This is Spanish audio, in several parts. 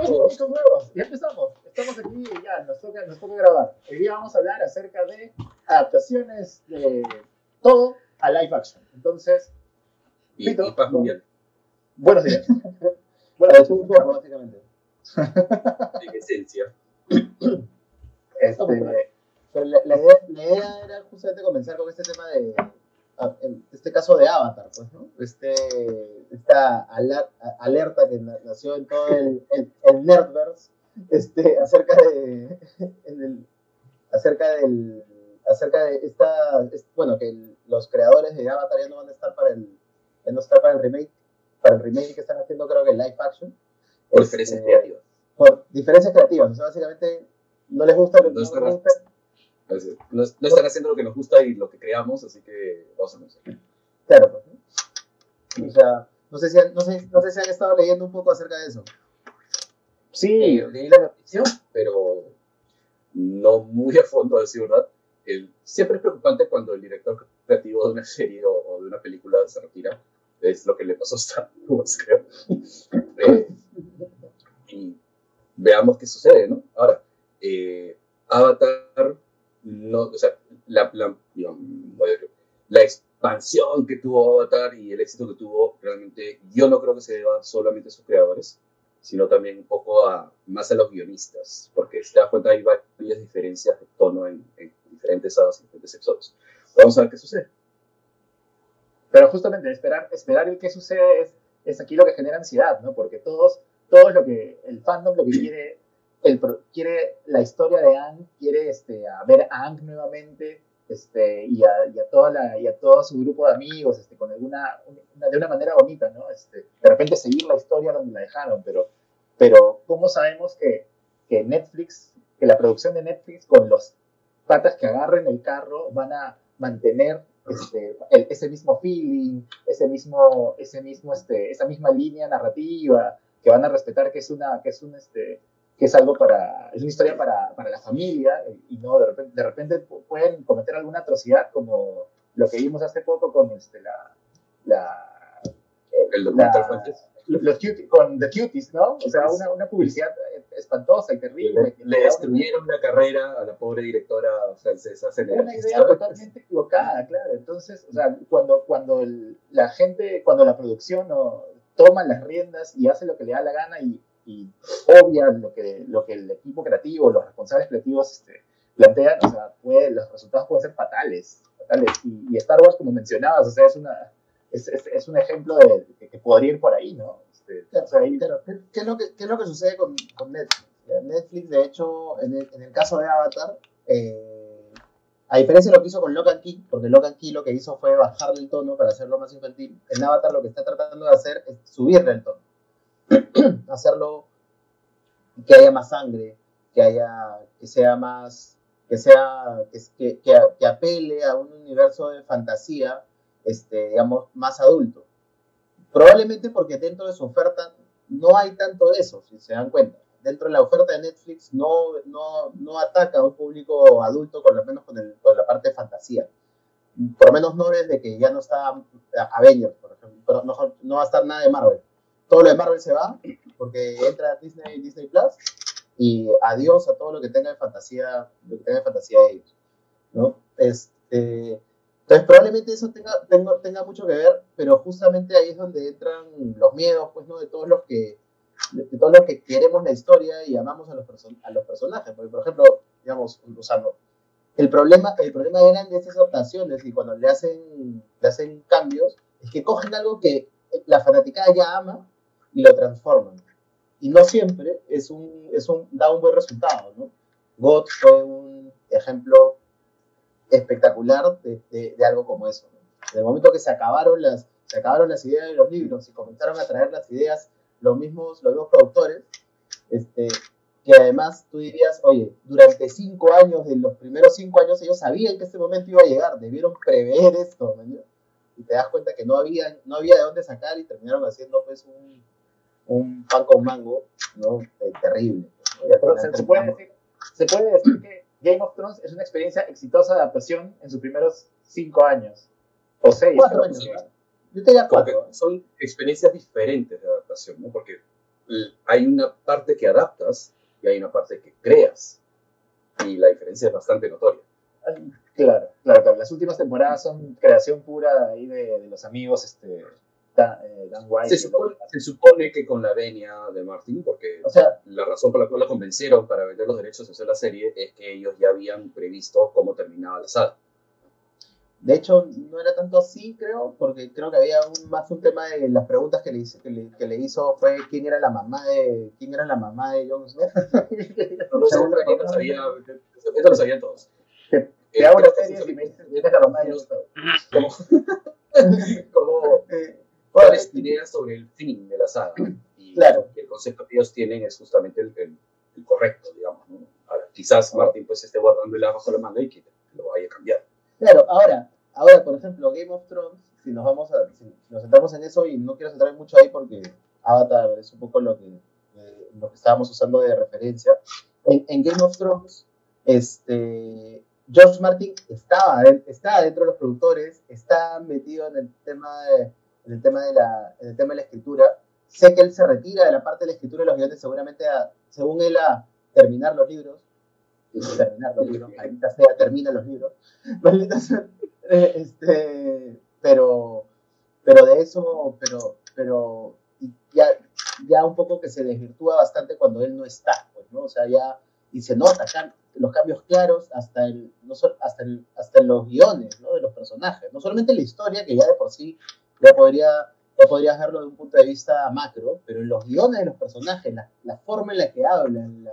estamos en nuevos. Ya empezamos. Estamos aquí y ya, nos toca, nos toca grabar. Hoy día vamos a hablar acerca de adaptaciones de todo a live action. Entonces, y, Pito, y paz mundial. Buenos días. bueno, juego, básicamente. En esencia. Este, pero la, la, idea, la, idea, era justamente comenzar con este tema de en este caso de Avatar, pues, ¿no? Este, esta alerta que nació en todo el, el, Nerdverse, este, acerca de, el, acerca del, acerca de esta, bueno, que los creadores de Avatar ya no van a estar para el, no estar para el remake, para el remake que están haciendo creo que live action. Por diferencias este, creativas. Por diferencias creativas, o sea, básicamente no les gusta lo que no, les gusta no, están haciendo lo que nos gusta y lo que creamos, así que vamos a hacer. Claro, pues, O sea, no sé, si han, no, sé, no sé si han estado leyendo un poco acerca de eso. Sí, leí la noticia, pero no muy a fondo, a decir verdad. El, siempre es preocupante cuando el director creativo de una serie o, de una película se retira. Es lo que le pasó a Star Wars, creo. Eh, y veamos qué sucede, ¿no? Ahora, eh, Avatar no, o sea, la, la, la expansión que tuvo Avatar y el éxito que tuvo, realmente yo no creo que se deba solamente a sus creadores, sino también un poco a, más a los guionistas, porque si te das cuenta hay varias diferencias de tono en, diferentes hadas y diferentes episodios. Vamos a ver qué sucede. Pero justamente esperar, esperar el qué sucede es, es aquí lo que genera ansiedad, ¿no? Porque todos, todos lo que, el fandom lo que quiere el, quiere la historia de Ang, quiere este, ver a Ang nuevamente este, y, a, y, a toda todo su grupo de amigos este, con alguna, de una manera bonita, ¿no? De repente seguir la historia donde la dejaron, pero, ¿cómo sabemos que, Netflix, que la producción de Netflix con los patas que agarren el carro van a mantener ese mismo feeling, ese mismo, esa misma línea narrativa, que van a respetar que es una, un, que es algo para, es una historia para, para la familia y no de repente, de repente pueden cometer alguna atrocidad como lo que vimos hace poco con este, la, la el documental los con The Cuties, ¿no? O sea, una, una publicidad espantosa y terrible. Le, destruyeron la carrera a la pobre directora francesa. Una idea totalmente equivocada, claro. Entonces, o sea, cuando, cuando la gente, cuando la producción ¿no? toma las riendas y hace lo que le da la gana y y obvia lo que, lo que el equipo creativo, los responsables creativos este, plantean, o sea, puede, los resultados pueden ser fatales. fatales. Y, Star Wars, como mencionabas, o sea, es, una, es, es, un ejemplo de, que, podría ir por ahí, ¿no? Este, claro, ¿qué, es lo que, ¿qué es lo que sucede con, con Netflix? Netflix, de hecho, en el, en el caso de Avatar, eh, a diferencia de lo que hizo con Locan Key, porque Locan Key lo que hizo fue bajarle el tono para hacerlo más infantil, en Avatar lo que está tratando de hacer es subirle el tono. hacerlo que haya más sangre, que haya, que sea más, que sea, que, que, apele a un universo de fantasía, este, digamos, más adulto. Probablemente porque dentro de su oferta no hay tanto de eso, si se dan cuenta. Dentro de la oferta de Netflix no, no, no ataca a un público adulto, por lo menos con, el, con la parte de fantasía. Por lo menos no desde que ya no está Avengers, por ejemplo, pero no, no va a estar nada de Marvel todo lo de Marvel se va porque entra Disney Disney Plus y adiós a todo lo que tenga de fantasía, lo que tenga de fantasía de ellos, ¿no? Este, entonces probablemente eso tenga, tenga, tenga mucho que ver, pero justamente ahí es donde entran los miedos, pues, ¿no? De todos los que, de, todos los que queremos la historia y amamos a los, a los personajes, porque, por ejemplo, digamos, usando el problema, el problema grande de estas adaptaciones y cuando le hacen, le hacen cambios, es que cogen algo que la fanaticada ya ama y lo transforman. Y no siempre es un, es un, da un buen resultado, ¿no? God fue un ejemplo espectacular de, de, algo como eso. En el momento que se acabaron, las, se acabaron las ideas de los libros y comenzaron a traer las ideas los mismos, los mismos productores, este, que además tú dirías, oye, durante cinco años, de los primeros cinco años, ellos sabían que este momento iba a llegar, debieron prever esto, y te das cuenta que no había, no había de dónde sacar y terminaron haciendo pues un, un pan con mango, ¿no? Eh, terrible. se, puede decir, se puede decir que Game of Thrones es una experiencia exitosa de adaptación en sus primeros cinco años. O seis. Cuatro años. Yo te diría cuatro. Son experiencias diferentes de adaptación, ¿no? Porque hay una parte que adaptas y hay una parte que creas. Y la diferencia es bastante notoria. Claro, claro, claro. Las últimas temporadas son creación pura ahí de, de los amigos este, Dan, eh, White. Se supone, se supone, que con la venia de Martin, porque o sea, la razón por la cual lo convencieron para vender los derechos de hacer la serie es que ellos ya habían previsto cómo terminaba la saga. De hecho, no era tanto así, creo, porque creo que había un, más un tema de las preguntas que le, hizo, que le, que le hizo fue quién era la mamá de quién era la mamá de Jon Snow. no, no, no, sabía, eso lo sabían todos. Te, te hago la serie y me dices la mamá de Jon Snow. Como, como cuáles ideas sobre el fin de la saga. Y claro. el concepto que ellos tienen es justamente el, el, correcto, digamos. ¿no? Ahora, quizás Martin pues esté guardándole abajo la manga y que lo vaya a cambiar. Claro, ahora, ahora, por ejemplo, Game of Thrones, si nos vamos a, si nos centramos en eso y no quiero centrar mucho ahí porque Avatar es un poco lo que, eh, lo que estábamos usando de referencia. En, en, Game of Thrones, este, George Martin estaba, estaba dentro de los productores, está metido en el tema de, en el tema de la, en el tema de la escritura. Sé que él se retira de la parte de la escritura de los guiones, seguramente, a, según él, a terminar los libros. Terminar los libros, maldita sea, termina los libros. Maldita sea. Eh, este, pero, pero de eso, pero, pero ya, ya un poco que se desvirtúa bastante cuando él no está, pues, ¿no? O sea, ya, y se nota acá los cambios claros hasta, el, no hasta, el, hasta los guiones, ¿no? De los personajes. No solamente la historia, que ya de por sí ya, podría, ya podrías verlo de un punto de vista macro, pero en los guiones de los personajes, la, la forma en la que hablan,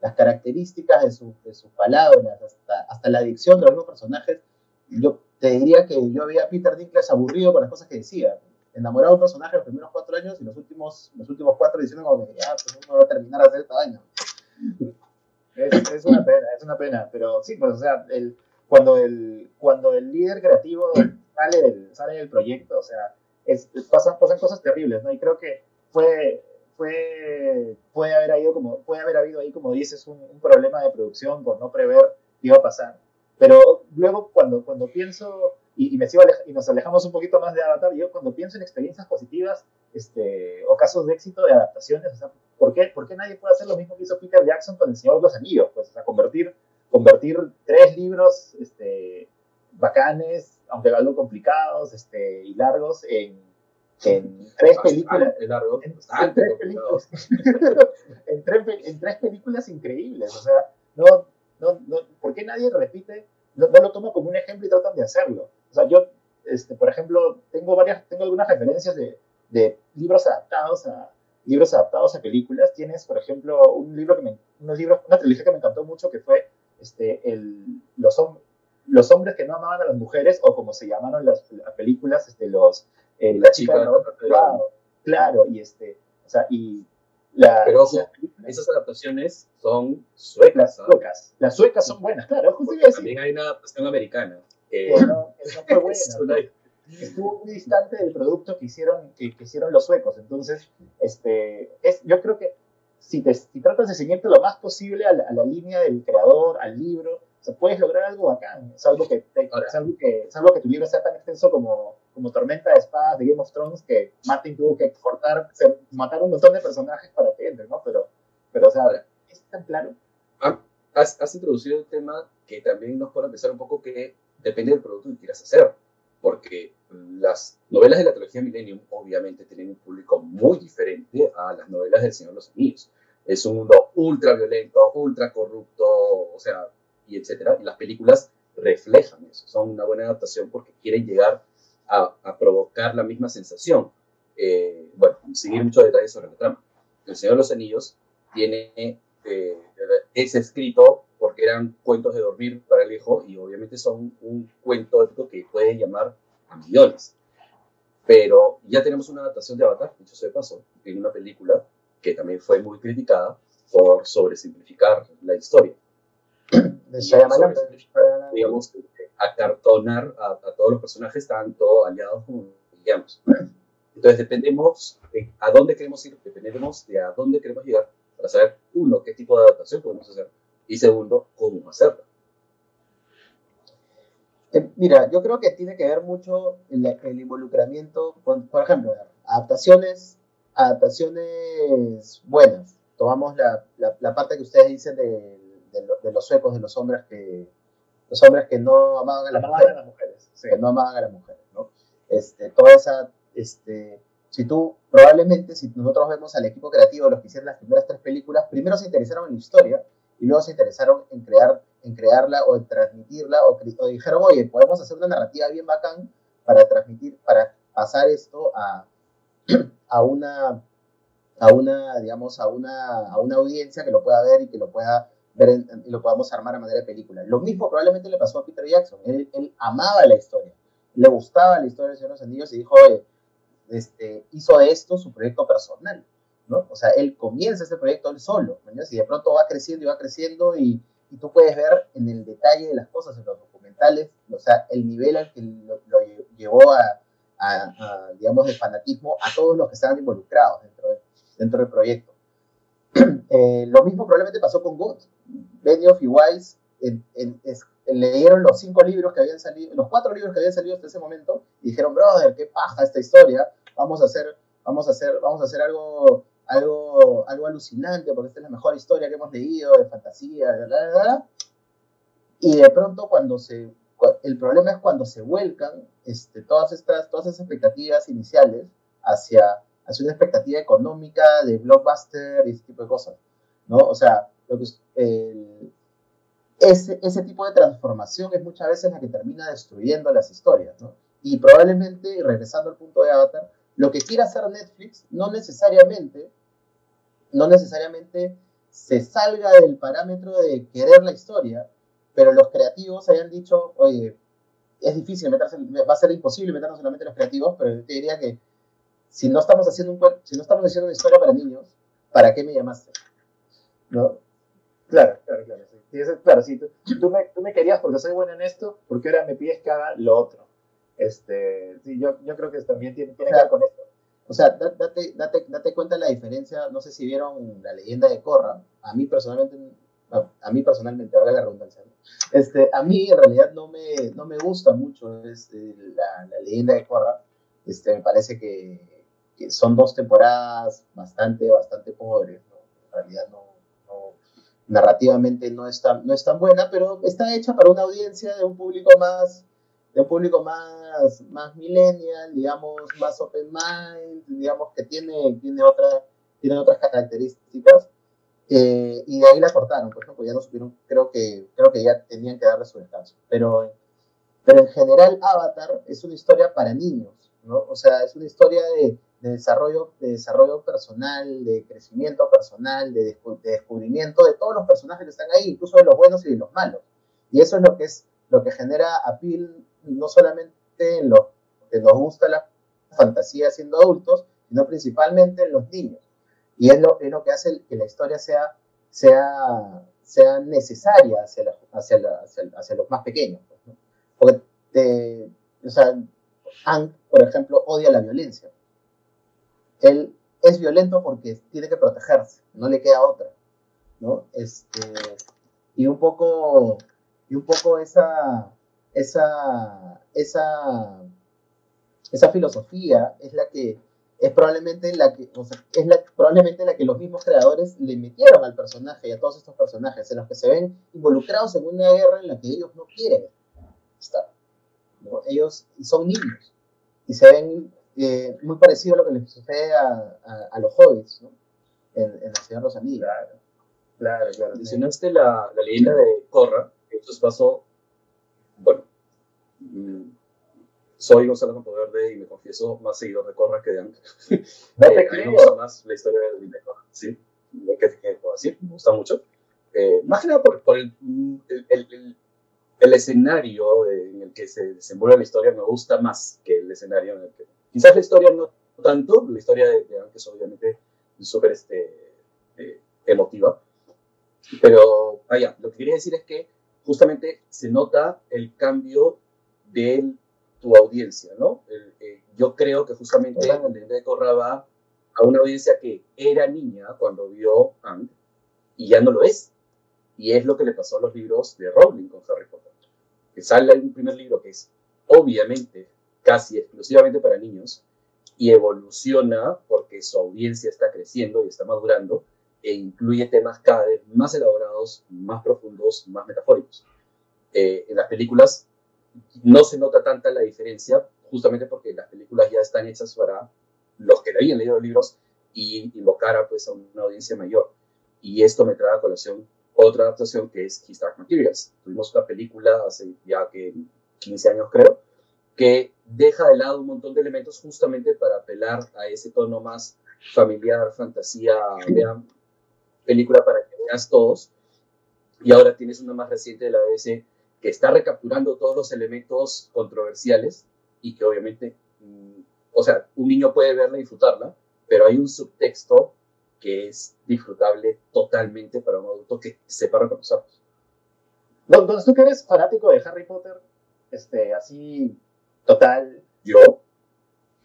las características de, su, de, sus palabras, hasta, hasta la dicción de los personajes, yo te diría que yo veía a Peter Dinklage aburrido con las cosas que decía. Enamorado de un personaje los primeros cuatro años y los últimos, los últimos cuatro diciendo como que ya, pues uno va a terminar de hacer esta vaina. Es, es, una pena, es una pena, pero sí, pues o sea, el, cuando, el, cuando el líder creativo sale del, sale del proyecto, o sea, es, pasan, pasan cosas terribles, ¿no? Y creo que fue, fue, puede haber habido como, puede haber habido ahí, como dices, un, un problema de producción por no prever qué iba a pasar. Pero luego cuando, cuando pienso, y, y me sigo y nos alejamos un poquito más de Avatar, yo cuando pienso en experiencias positivas este, o casos de éxito de adaptaciones, o sea, ¿por qué, ¿por qué nadie puede hacer lo mismo que hizo Peter Jackson con El Señor de los Anillos? Pues, o sea, convertir, convertir tres libros este, bacanes, aunque algo complicados este, y largos, en, en tres películas. Largo, en, en, tres películas en, tres, en, tres películas increíbles. O sea, no, no, no, ¿por qué nadie repite? No, no, lo toma como un ejemplo y tratan de hacerlo. O sea, yo, este, por ejemplo, tengo varias, tengo algunas referencias de, de libros adaptados a libros adaptados a películas. Tienes, por ejemplo, un libro que me, unos libros, una trilogía que me encantó mucho que fue este, el, los, los hombres que no amaban a las mujeres, o como se llamaron las, las películas, este, los, eh, la, chica, chica ¿no? claro, claro, y este, o sea, y la, Pero ojo, esas adaptaciones son suecas. Las suecas, las suecas son buenas, claro. También hay una adaptación americana. Que, no, no fue buena. Estuvo muy distante del producto que hicieron, que, que, hicieron los suecos. Entonces, este, es, yo creo que si, te, si tratas de seguirte lo más posible a la, a la línea del creador, al libro, o sea, puedes lograr algo bacán, salvo que, te, salvo que, salvo que tu libro sea tan extenso como, como Tormenta de Espadas de Game of Thrones, que Martin tuvo que cortar, matar un montón de personajes para que entre, ¿no? Pero, pero o sea, es tan claro. Has, has introducido un tema que también nos puede empezar un poco que depende del producto que quieras hacer, porque las novelas de la trilogía Millennium obviamente tienen un público muy diferente a las novelas del Señor de los Anillos. Es un mundo ultra violento, ultra corrupto, o sea, y etcétera. Y las películas reflejan eso, son una buena adaptación porque quieren llegar a, provocar la misma sensación. Eh, bueno, seguir muchos detalles sobre la trama. El Señor de los Anillos tiene, eh, es escrito porque eran cuentos de dormir para el hijo y obviamente son un cuento épico que puede llamar a millones. Pero ya tenemos una adaptación de Avatar, dicho sea de paso, en una película que también fue muy criticada por sobresimplificar la historia. Digamos, acartonar a, a, todos los personajes, tanto aliados como villanos. Entonces dependemos de a dónde queremos ir, dependemos de a dónde queremos llegar para saber, uno, qué tipo de adaptación podemos hacer y segundo, cómo hacerla. Eh, mira, yo creo que tiene que ver mucho el, el involucramiento, con, por ejemplo, adaptaciones adaptaciones buenas. Tomamos la, la, parte que ustedes dicen de, de, los suecos, de los hombres que los hombres que no amaban a las mujeres, que no amaban a las mujeres, ¿no? Este, toda esa, este, si tú, probablemente, si nosotros vemos al equipo creativo, los que hicieron las primeras tres películas, primero se interesaron en la historia y luego se interesaron en crear, en crearla o en transmitirla o, o dijeron, oye, podemos hacer una narrativa bien bacán para transmitir, para pasar esto a, a una, a una, digamos, a una, a una audiencia que lo pueda ver y que lo pueda ver y lo podamos armar a manera de película. Lo mismo probablemente le pasó a Peter Jackson. Él, él amaba la historia, le gustaba la historia de Señor de los Anillos y dijo, oye, este, hizo de esto su proyecto personal, ¿no? O sea, él comienza este proyecto él solo, ¿no? Y de pronto va creciendo y va creciendo y, y, tú puedes ver en el detalle de las cosas, en los documentales, o sea, el nivel al que lo llevó a, digamos, de fanatismo a todos los que estaban involucrados dentro, dentro del proyecto. Eh, lo mismo probablemente pasó con God. Benioff y Weiss leyeron los cinco libros que habían salido, los cuatro libros que habían salido hasta ese momento y dijeron, brother, qué paja esta historia, vamos a hacer, vamos a hacer, vamos a hacer algo, algo, algo alucinante porque esta es la mejor historia que hemos leído de fantasía, y de pronto cuando se el problema es cuando se vuelcan este, todas, estas, todas esas expectativas iniciales hacia, hacia una expectativa económica de blockbuster y ese tipo de cosas, ¿no? O sea, que, ese, ese tipo de transformación es muchas veces la que termina destruyendo las historias, ¿no? Y probablemente, regresando al punto de Avatar, lo que quiera hacer Netflix no necesariamente, no necesariamente se salga del parámetro de querer la historia, pero los creativos hayan dicho, oye, es difícil meterse, va a ser imposible meternos solamente los creativos, pero yo te diría que si no estamos haciendo un si no estamos haciendo una historia para niños, ¿para qué me llamaste? ¿No? Claro, claro, claro. Sí. claro, sí, tú, me, tú, me, querías porque soy bueno en esto, porque ahora me pides que haga lo otro. Este, sí, yo, yo creo que también tiene, tiene que ver con esto. O sea, date, date, date cuenta de la diferencia, no sé si vieron la leyenda de Korra, a mí personalmente a, mí personalmente, ahora la redundancia, este, a mí en realidad no me, no me gusta mucho este, la, la, leyenda de Korra, este, me parece que, que, son dos temporadas bastante, bastante pobres, en realidad no, narrativamente no es, tan, no es tan buena, pero está hecha para una audiencia de un público más de un público más, más millennial, digamos, más open mind, digamos que tiene, tiene, otra, tiene otras características. Eh, y de ahí la cortaron, pues, ¿no? pues ya no supieron, creo que, creo que ya tenían que darle su descanso. Pero, pero en general Avatar es una historia para niños, ¿no? O sea, es una historia de, de desarrollo, de desarrollo personal, de crecimiento personal, de, de, descubrimiento de todos los personajes que están ahí, incluso de los buenos y de los malos. Y eso es lo que es lo que genera appeal no solamente en los que nos gusta la fantasía siendo adultos, sino principalmente en los niños. Y es lo, es lo que hace que la historia sea, sea, sea necesaria hacia, hacia, hacia, los más pequeños. Pues, Porque, o sea, Hank, por ejemplo, odia la violencia. Él es violento porque tiene que protegerse, no le queda otra. ¿no? Este, y un poco, y un poco esa, esa, esa, esa filosofía es la que es probablemente la que, es la, probablemente la que los mismos creadores le metieron al personaje y a todos estos personajes, en los que se ven involucrados en una guerra en la que ellos no quieren estar. Ellos son niños y se ven eh, muy parecido a lo que les sucede a, a, los hobbits ¿no? en, en La Ciudad de los Anillos. Claro, claro, claro. Mencionaste la, la leyenda de Korra, que esto pasó, bueno, mm, soy Gonzalo Verde y me confieso más seguidor de Corra que de Anka. No te creo. me gusta más la historia de Corra, sí. Que, que me gusta mucho. Eh, más que nada por, el, el, el, escenario en el que se desenvuelve la historia me gusta más que el escenario en el que... Quizás la historia no tanto, la historia de, de es obviamente súper este, eh, emotiva, pero vaya, lo que quería decir es que justamente se nota el cambio del tu audiencia, ¿no? Eh, yo creo que justamente de Korra va a una audiencia que era niña cuando vio Ang y ya no lo es. Y es lo que le pasó a los libros de Rowling con Harry Potter. Que sale un primer libro que es obviamente casi exclusivamente para niños y evoluciona porque su audiencia está creciendo y está madurando e incluye temas cada vez más elaborados, más profundos, más metafóricos. Eh, en las películas no se nota tanta la diferencia, justamente porque las películas ya están hechas para los que habían leído los libros y invocar pues, a una audiencia mayor. Y esto me trae a colación otra adaptación que es His Dark Materials. Tuvimos una película hace ya que 15 años creo, que deja de lado un montón de elementos justamente para apelar a ese tono más familiar, fantasía, vean, película para que veas todos. Y ahora tienes una más reciente de la BBC que está recapturando todos los elementos controversiales y que obviamente, mm, o sea, un niño puede verla y disfrutarla, pero hay un subtexto que es disfrutable totalmente para un adulto que sepa reconocerlos. Entonces, tú que eres fanático de Harry Potter, este, así, total. ¿Yo?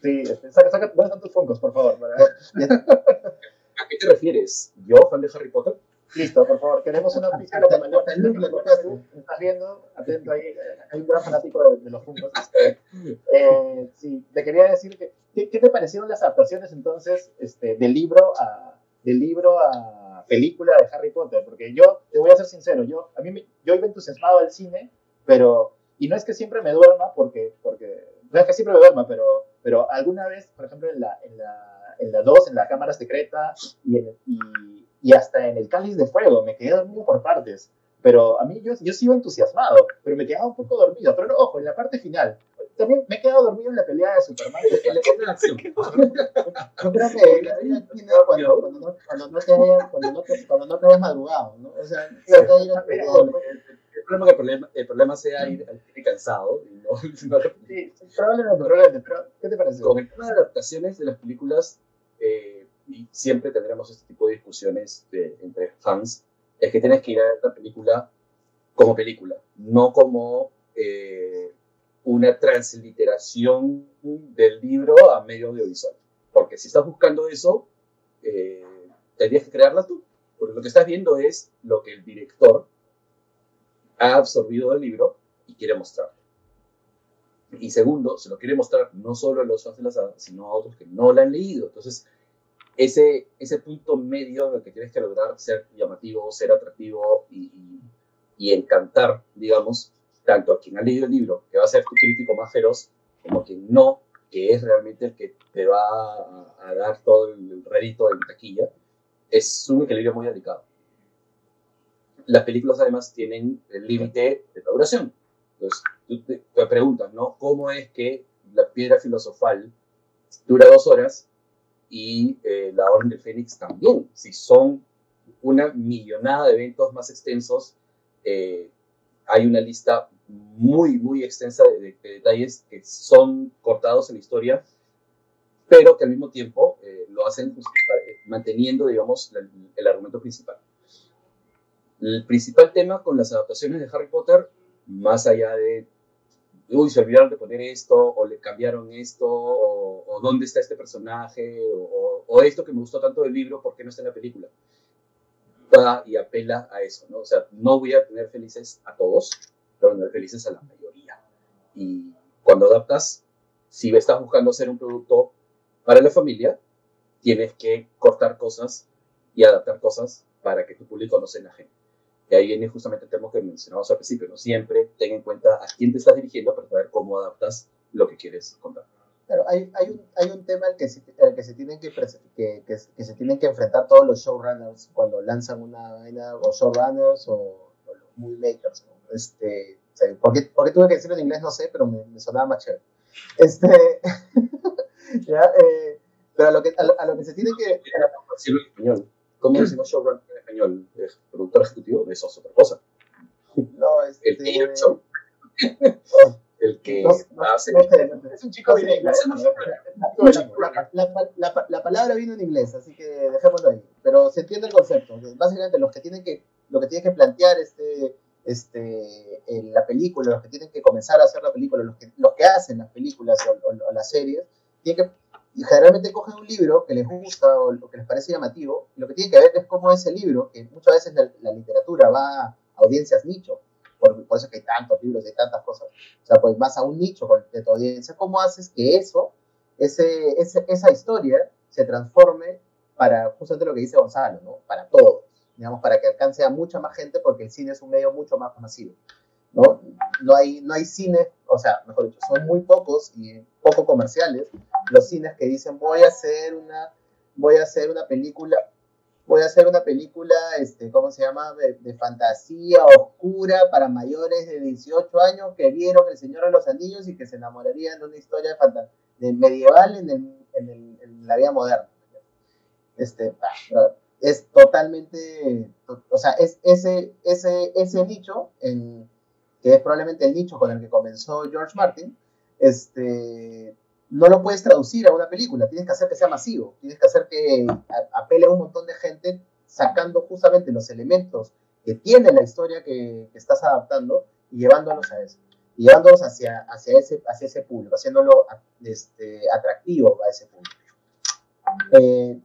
Sí, este, saca, saca, ¿dónde están tus fungos, por favor? ¿A qué te refieres? ¿Yo, fan de Harry Potter? Listo, por favor, queremos una pista de mayor. Estás viendo, atento ahí, hay un gran fanático de, los fungos. Eh, sí, te quería decir que, ¿qué, te parecieron las adaptaciones entonces este, del libro a del libro a película de Harry Potter? Porque yo, te voy a ser sincero, yo, a mí me, yo iba entusiasmado al cine, pero, y no es que siempre me duerma, porque, porque no es que siempre me duerma, pero, pero alguna vez, por ejemplo, en la, en la, en la 2, en la cámara secreta y, y, y, hasta en el cáliz de fuego, me quedé dormido por partes. Pero a mí yo, yo sigo entusiasmado, pero me quedaba un poco dormido. Pero ojo, en la parte final, también me he quedado dormido en la pelea de Superman. En la acción. Yo creo que cuando, cuando, no, cuando, no te cuando, no te, cuando no te hayas madrugado, ¿no? O sea, el, problema que el problema, el problema sea ir, ir cansado. Y no, no, sí, probablemente, probablemente, pero ¿qué te parece? Con el tema de adaptaciones de las películas, eh, y siempre tendremos este tipo de discusiones de, entre fans, es que tienes que ir a ver la película como película, no como eh, una transliteración del libro a medio audiovisual. Porque si estás buscando eso, eh, tendrías que crearla tú. Porque lo que estás viendo es lo que el director ha absorbido del libro y quiere mostrar. Y segundo, se lo quiere mostrar no solo a los fans de la saga, sino a otros que no la han leído. Entonces, ese, ese punto medio en el que tienes que lograr ser llamativo, ser atractivo y, encantar, digamos, tanto a quien ha leído el libro, que va a ser tu crítico más feroz, como quien no, que es realmente el que te va a, dar todo el rédito en taquilla, es un equilibrio muy delicado. Las películas además tienen el límite de la duración. Entonces, tú te, preguntas, ¿no? ¿Cómo es que la piedra filosofal dura dos horas y eh, la Orden del Fénix también? Si son una millonada de eventos más extensos, eh, hay una lista muy, muy extensa de, detalles que son cortados en la historia, pero que al mismo tiempo eh, lo hacen eh, manteniendo, digamos, el, el, argumento principal. El principal tema con las adaptaciones de Harry Potter, más allá de, uy, se olvidaron de poner esto, o le cambiaron esto, o, o dónde está este personaje, o, o, esto que me gustó tanto del libro, ¿por qué no está en la película? Va y apela a eso, ¿no? O sea, no voy a tener felices a todos, pero felices a la mayoría. Y cuando adaptas, si estás buscando hacer un producto para la familia, tienes que cortar cosas y adaptar cosas para que tu público no se enaje. Y ahí viene justamente el tema que mencionamos al principio, ¿no? Siempre ten en cuenta a quién te estás dirigiendo para saber cómo adaptas lo que quieres contar. Claro, hay, hay, un, hay un tema al que, se, al que, se tienen que, que, que, que, se tienen que enfrentar todos los showrunners cuando lanzan una vaina, o showrunners o, o los movie makers, ¿no? Este, ¿por, qué, ¿por, qué, tuve que decirlo en inglés? No sé, pero me, me sonaba más chévere. Este, ya, eh, pero a lo, que, a, a, lo que se tiene que... Decirlo en español. ¿Cómo decimos showrunner en español? ¿Es productor ejecutivo? Eso es otra cosa. No, este... El director. Oh. El que no, no, hace... No, es un chico de inglés. La, la, la, la, palabra vino en inglés, así que dejémoslo ahí. Pero se entiende el concepto. Básicamente los que tienen que, lo que tienen que plantear este este, la película, los que tienen que comenzar a hacer la película, los que, los que hacen las películas o, o, o las series, tienen que, generalmente cogen un libro que les gusta o, o, que les parece llamativo, y lo que tienen que ver es cómo ese libro, que muchas veces la, la literatura va a audiencias nicho, por, por, eso que hay tantos libros y tantas cosas, o sea, pues vas a un nicho de tu audiencia, ¿cómo haces que eso ese, ese, esa historia se transforme para justamente lo que dice Gonzalo, ¿no? Para todos, digamos, para que alcance a mucha más gente, porque el cine es un medio mucho más masivo, ¿no? No hay, no hay cine, o sea, mejor dicho, son muy pocos y poco comerciales los cines que dicen voy a hacer una, voy a hacer una película, voy a hacer una película, este, ¿cómo se llama? De, fantasía oscura para mayores de 18 años que vieron El Señor de los Anillos y que se enamorarían de una historia de, de medieval en, el, en, el, en la vida moderna este, es totalmente, o sea, es ese, ese, ese nicho, en, que es probablemente el nicho con el que comenzó George Martin, este, no lo puedes traducir a una película, tienes que hacer que sea masivo, tienes que hacer que apele a un montón de gente sacando justamente los elementos que tiene la historia que, estás adaptando y llevándolos a eso, y llevándolos hacia, hacia, ese, hacia ese público, haciéndolo este, atractivo a ese público. Eh,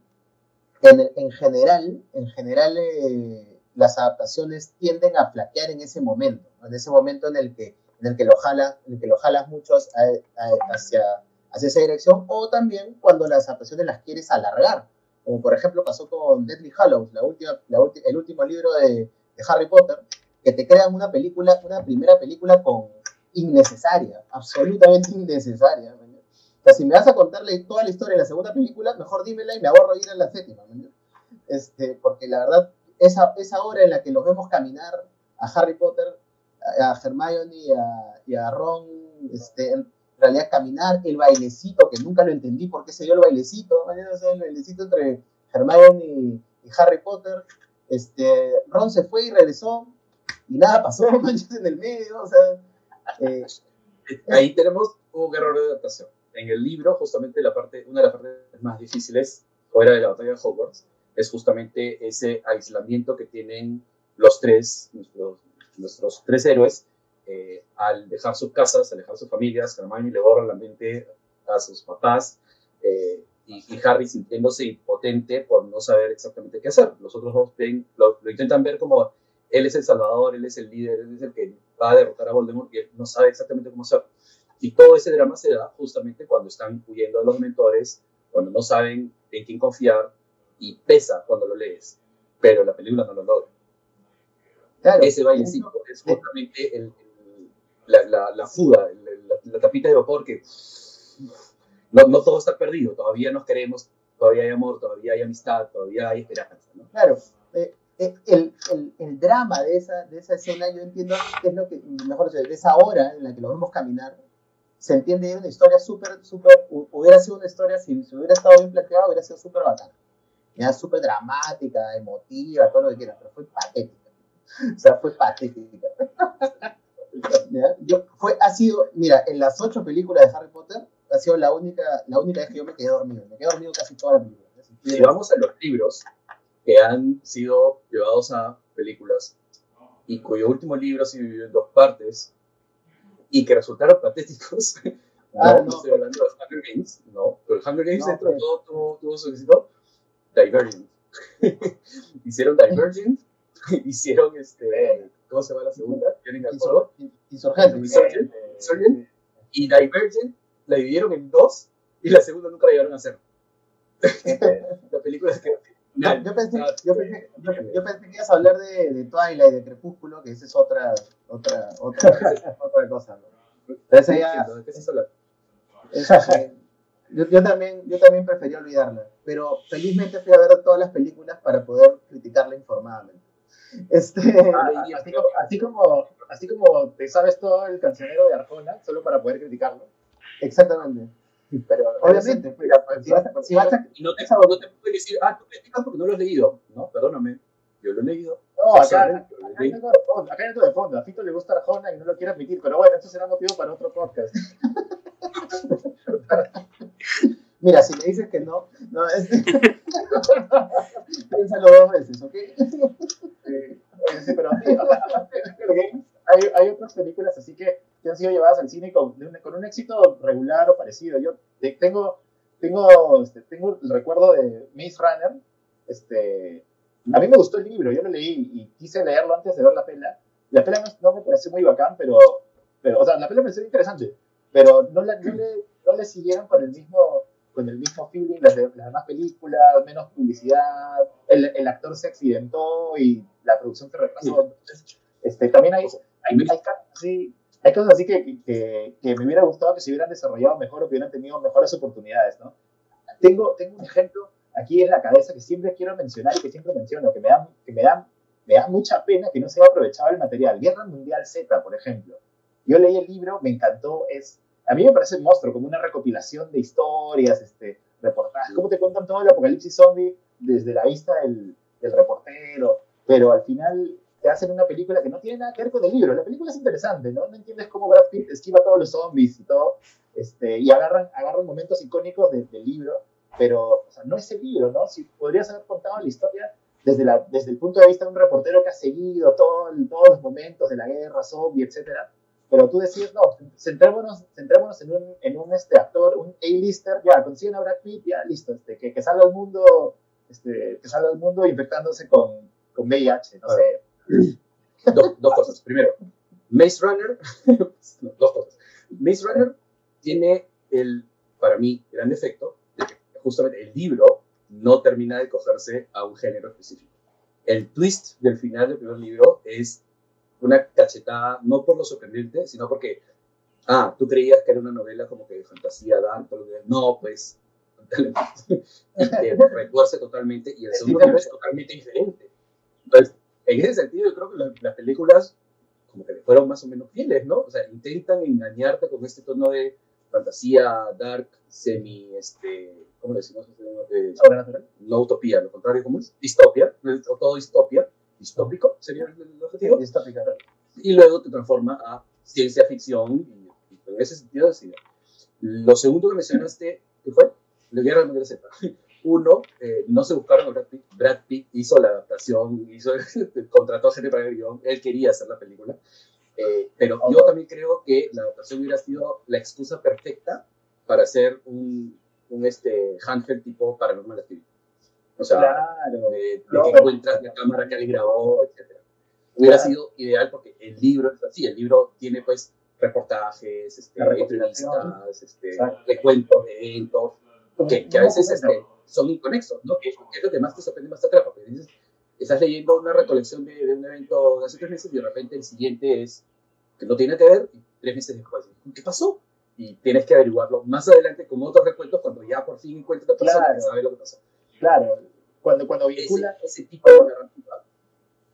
en, general, en general eh, las adaptaciones tienden a flaquear en ese momento, en ese momento en el que, en el que lo jalas, en el que lo jalas muchos hacia, hacia esa dirección, o también cuando las adaptaciones las quieres alargar, como por ejemplo pasó con Deadly Hallows, la última, el último libro de, de Harry Potter, que te crean una película, una primera película con innecesaria, absolutamente innecesaria. O sea, si me vas a contarle toda la historia de la segunda película, mejor dímela y me ahorro ir a la séptima. Este, porque la verdad, esa, esa hora en la que los vemos caminar a Harry Potter, a Hermione y a, a Ron, este, en realidad caminar, el bailecito, que nunca lo entendí por qué se dio el bailecito, el bailecito entre Hermione y, Harry Potter. Este, Ron se fue y regresó y nada pasó en el medio. O sea, eh, Ahí tenemos un error de adaptación en el libro, justamente la parte, una de las partes más difíciles, fuera de la batalla de Hogwarts, es justamente ese aislamiento que tienen los tres, nuestros, tres héroes, eh, al dejar sus casas, al dejar sus familias, Hermione le borra la mente a sus papás, eh, y, Harry sintiéndose impotente por no saber exactamente qué hacer. Los otros dos lo, lo, intentan ver como él es el salvador, él es el líder, él es el que va a derrotar a Voldemort y él no sabe exactamente cómo hacer. Y todo ese drama se da justamente cuando están huyendo de los mentores, cuando no saben en quién confiar y pesa cuando lo lees, pero la película no lo logra. ese bailecito es justamente la, la, fuga, la, tapita de vapor que no, no, todo está perdido, todavía nos queremos, todavía hay amor, todavía hay amistad, todavía hay esperanza. ¿no? Claro, eh, eh, el, el, el, drama de esa, de esa escena, yo entiendo que es lo que, mejor de esa hora en la que lo vemos caminar, se entiende una historia súper, súper, hubiera sido una historia, si, si, hubiera estado bien planteada, hubiera sido súper bacana. Ya súper dramática, emotiva, todo lo que quieras, pero fue patética. O sea, fue patética. Yo, fue, ha sido, mira, en las ocho películas de Harry Potter, ha sido la única, la única vez que yo me quedé dormido. Me quedé dormido casi toda la película. Si vamos a los libros que han sido llevados a películas y cuyo último libro se dividió en dos partes, y que resultaron patéticos. Ah, no, no, estoy hablando de Hunger Games, no, pero Hunger Games dentro de todo tuvo, tuvo su éxito. Divergent. hicieron Divergent, hicieron este, ¿cómo se llama la segunda? ¿Tienen Insurgente. Insurgent. Insurgent. Y Divergent la dividieron en dos y la segunda nunca la llegaron a hacer. la película es que yo, pensé, yo, pensé, yo, pensé, que ibas a hablar de, de Twilight, de Crepúsculo, que esa es otra, otra, otra, otra cosa. ¿no? Esa ya, yo, yo, también, yo también prefería olvidarla, pero felizmente fui a ver todas las películas para poder criticarla informadamente. Este, ah, así, como, así, como, así como te sabes todo el cancionero de Arjona, solo para poder criticarlo. Exactamente. Pero obviamente, pues, si vas, si vas a, no, te, no te pueden decir, ah, tú criticas porque no lo has leído. No, perdóname, yo lo he leído. No, acá, acá, hay algo de fondo, acá hay algo de fondo. A Fito le gusta Arjona y no lo quiere admitir, pero bueno, eso será motivo para otro podcast. Mira, si me dices que no, no es... piénsalo dos veces, ¿ok? sí, pero sí, hay, hay otras películas así que que han sido llevadas al cine con, con un éxito regular o parecido. Yo tengo, tengo, este, tengo el recuerdo de Maze Runner. Este, a mí me gustó el libro, yo lo leí y quise leerlo antes de ver la pela. La pela no, me pareció muy bacán, pero, pero, o sea, la pela me pareció interesante, pero no, la, no, le, no le siguieron con el mismo con el mismo feeling las, las demás películas, menos publicidad, el, el, actor se accidentó y la producción se retrasó. Entonces, este, también hay, hay, hay, sí, hay cosas así que, que, que, me hubiera gustado que se hubieran desarrollado mejor o que hubieran tenido mejores oportunidades, ¿no? Tengo, tengo un ejemplo aquí en la cabeza que siempre quiero mencionar y que siempre menciono, que me da, que me da, me da mucha pena que no se haya aprovechado el material. Guerra Mundial Z, por ejemplo. Yo leí el libro, me encantó, es a mí me parece un monstruo, como una recopilación de historias, este, reportajes, cómo te cuentan todo el apocalipsis zombie desde la vista del, del, reportero, pero al final te hacen una película que no tiene nada que ver con el libro. La película es interesante, ¿no? No entiendes cómo Brad Pitt esquiva a todos los zombies y todo, este, y agarran, agarran momentos icónicos de, del libro, pero o sea, no es el libro, ¿no? Si podrías haber contado la historia desde, la, desde el punto de vista de un reportero que ha seguido todo, todos los momentos de la guerra, zombie, etcétera, pero tú decís, no, centrémonos, centrémonos en un, en un este, actor, un A-lister, ya, consiguen a Brad Pitt, ya, listo, este, que, que salga al mundo, este, que salga al mundo infectándose con, con VIH, no sé. Dos, dos cosas. Primero, Maze Runner, dos cosas. Maze Runner tiene el, para mí, gran efecto justamente el libro no termina de cogerse a un género específico. El twist del final del primer libro es una cachetada, no por lo sorprendente, sino porque, ah, tú creías que era una novela como que de fantasía, dark, no, pues, te retuerce totalmente, y el segundo libro es totalmente diferente. Entonces, en ese sentido, yo creo que las, las películas como que fueron más o menos fieles, ¿no? O sea, intentan engañarte con este tono de fantasía, dark, semi, este, ¿cómo le decimos? Eh, no utopía, lo contrario, ¿cómo es? Distopia, o todo distopia, distópico sería el objetivo. Distópica. Y luego te transforma a ciencia ficción y, en ese sentido decía. Lo segundo que mencionaste, ¿qué fue? La guerra de Z. Uno, eh, no se buscaron a Brad Pitt. Brad Pitt hizo la adaptación, hizo, contrató a gente para el guion. Él quería hacer la película. Eh, pero yo también creo que la adaptación hubiera sido la excusa perfecta para hacer un, un este, handheld tipo Paranormal Activity. O sea, Claro. de, de No, que encuentras la cámara que él grabó, etc. Hubiera Claro. sido ideal porque el libro es así, el libro tiene pues reportajes, este, entrevistas, este, recuentos de eventos, que, que a veces este, son inconexos, ¿no? Que es lo que más te sorprende, más te atrapa. Porque dices, estás leyendo una recolección de, de un evento de hace tres meses y de repente el siguiente es que no tiene que ver y tres meses después, ¿qué pasó? Y tienes que averiguarlo más adelante con otros recuentos cuando ya por fin encuentras la persona Claro. que sabe lo que pasó. Claro, cuando, cuando Ese, vincula, ese tipo de narrativa.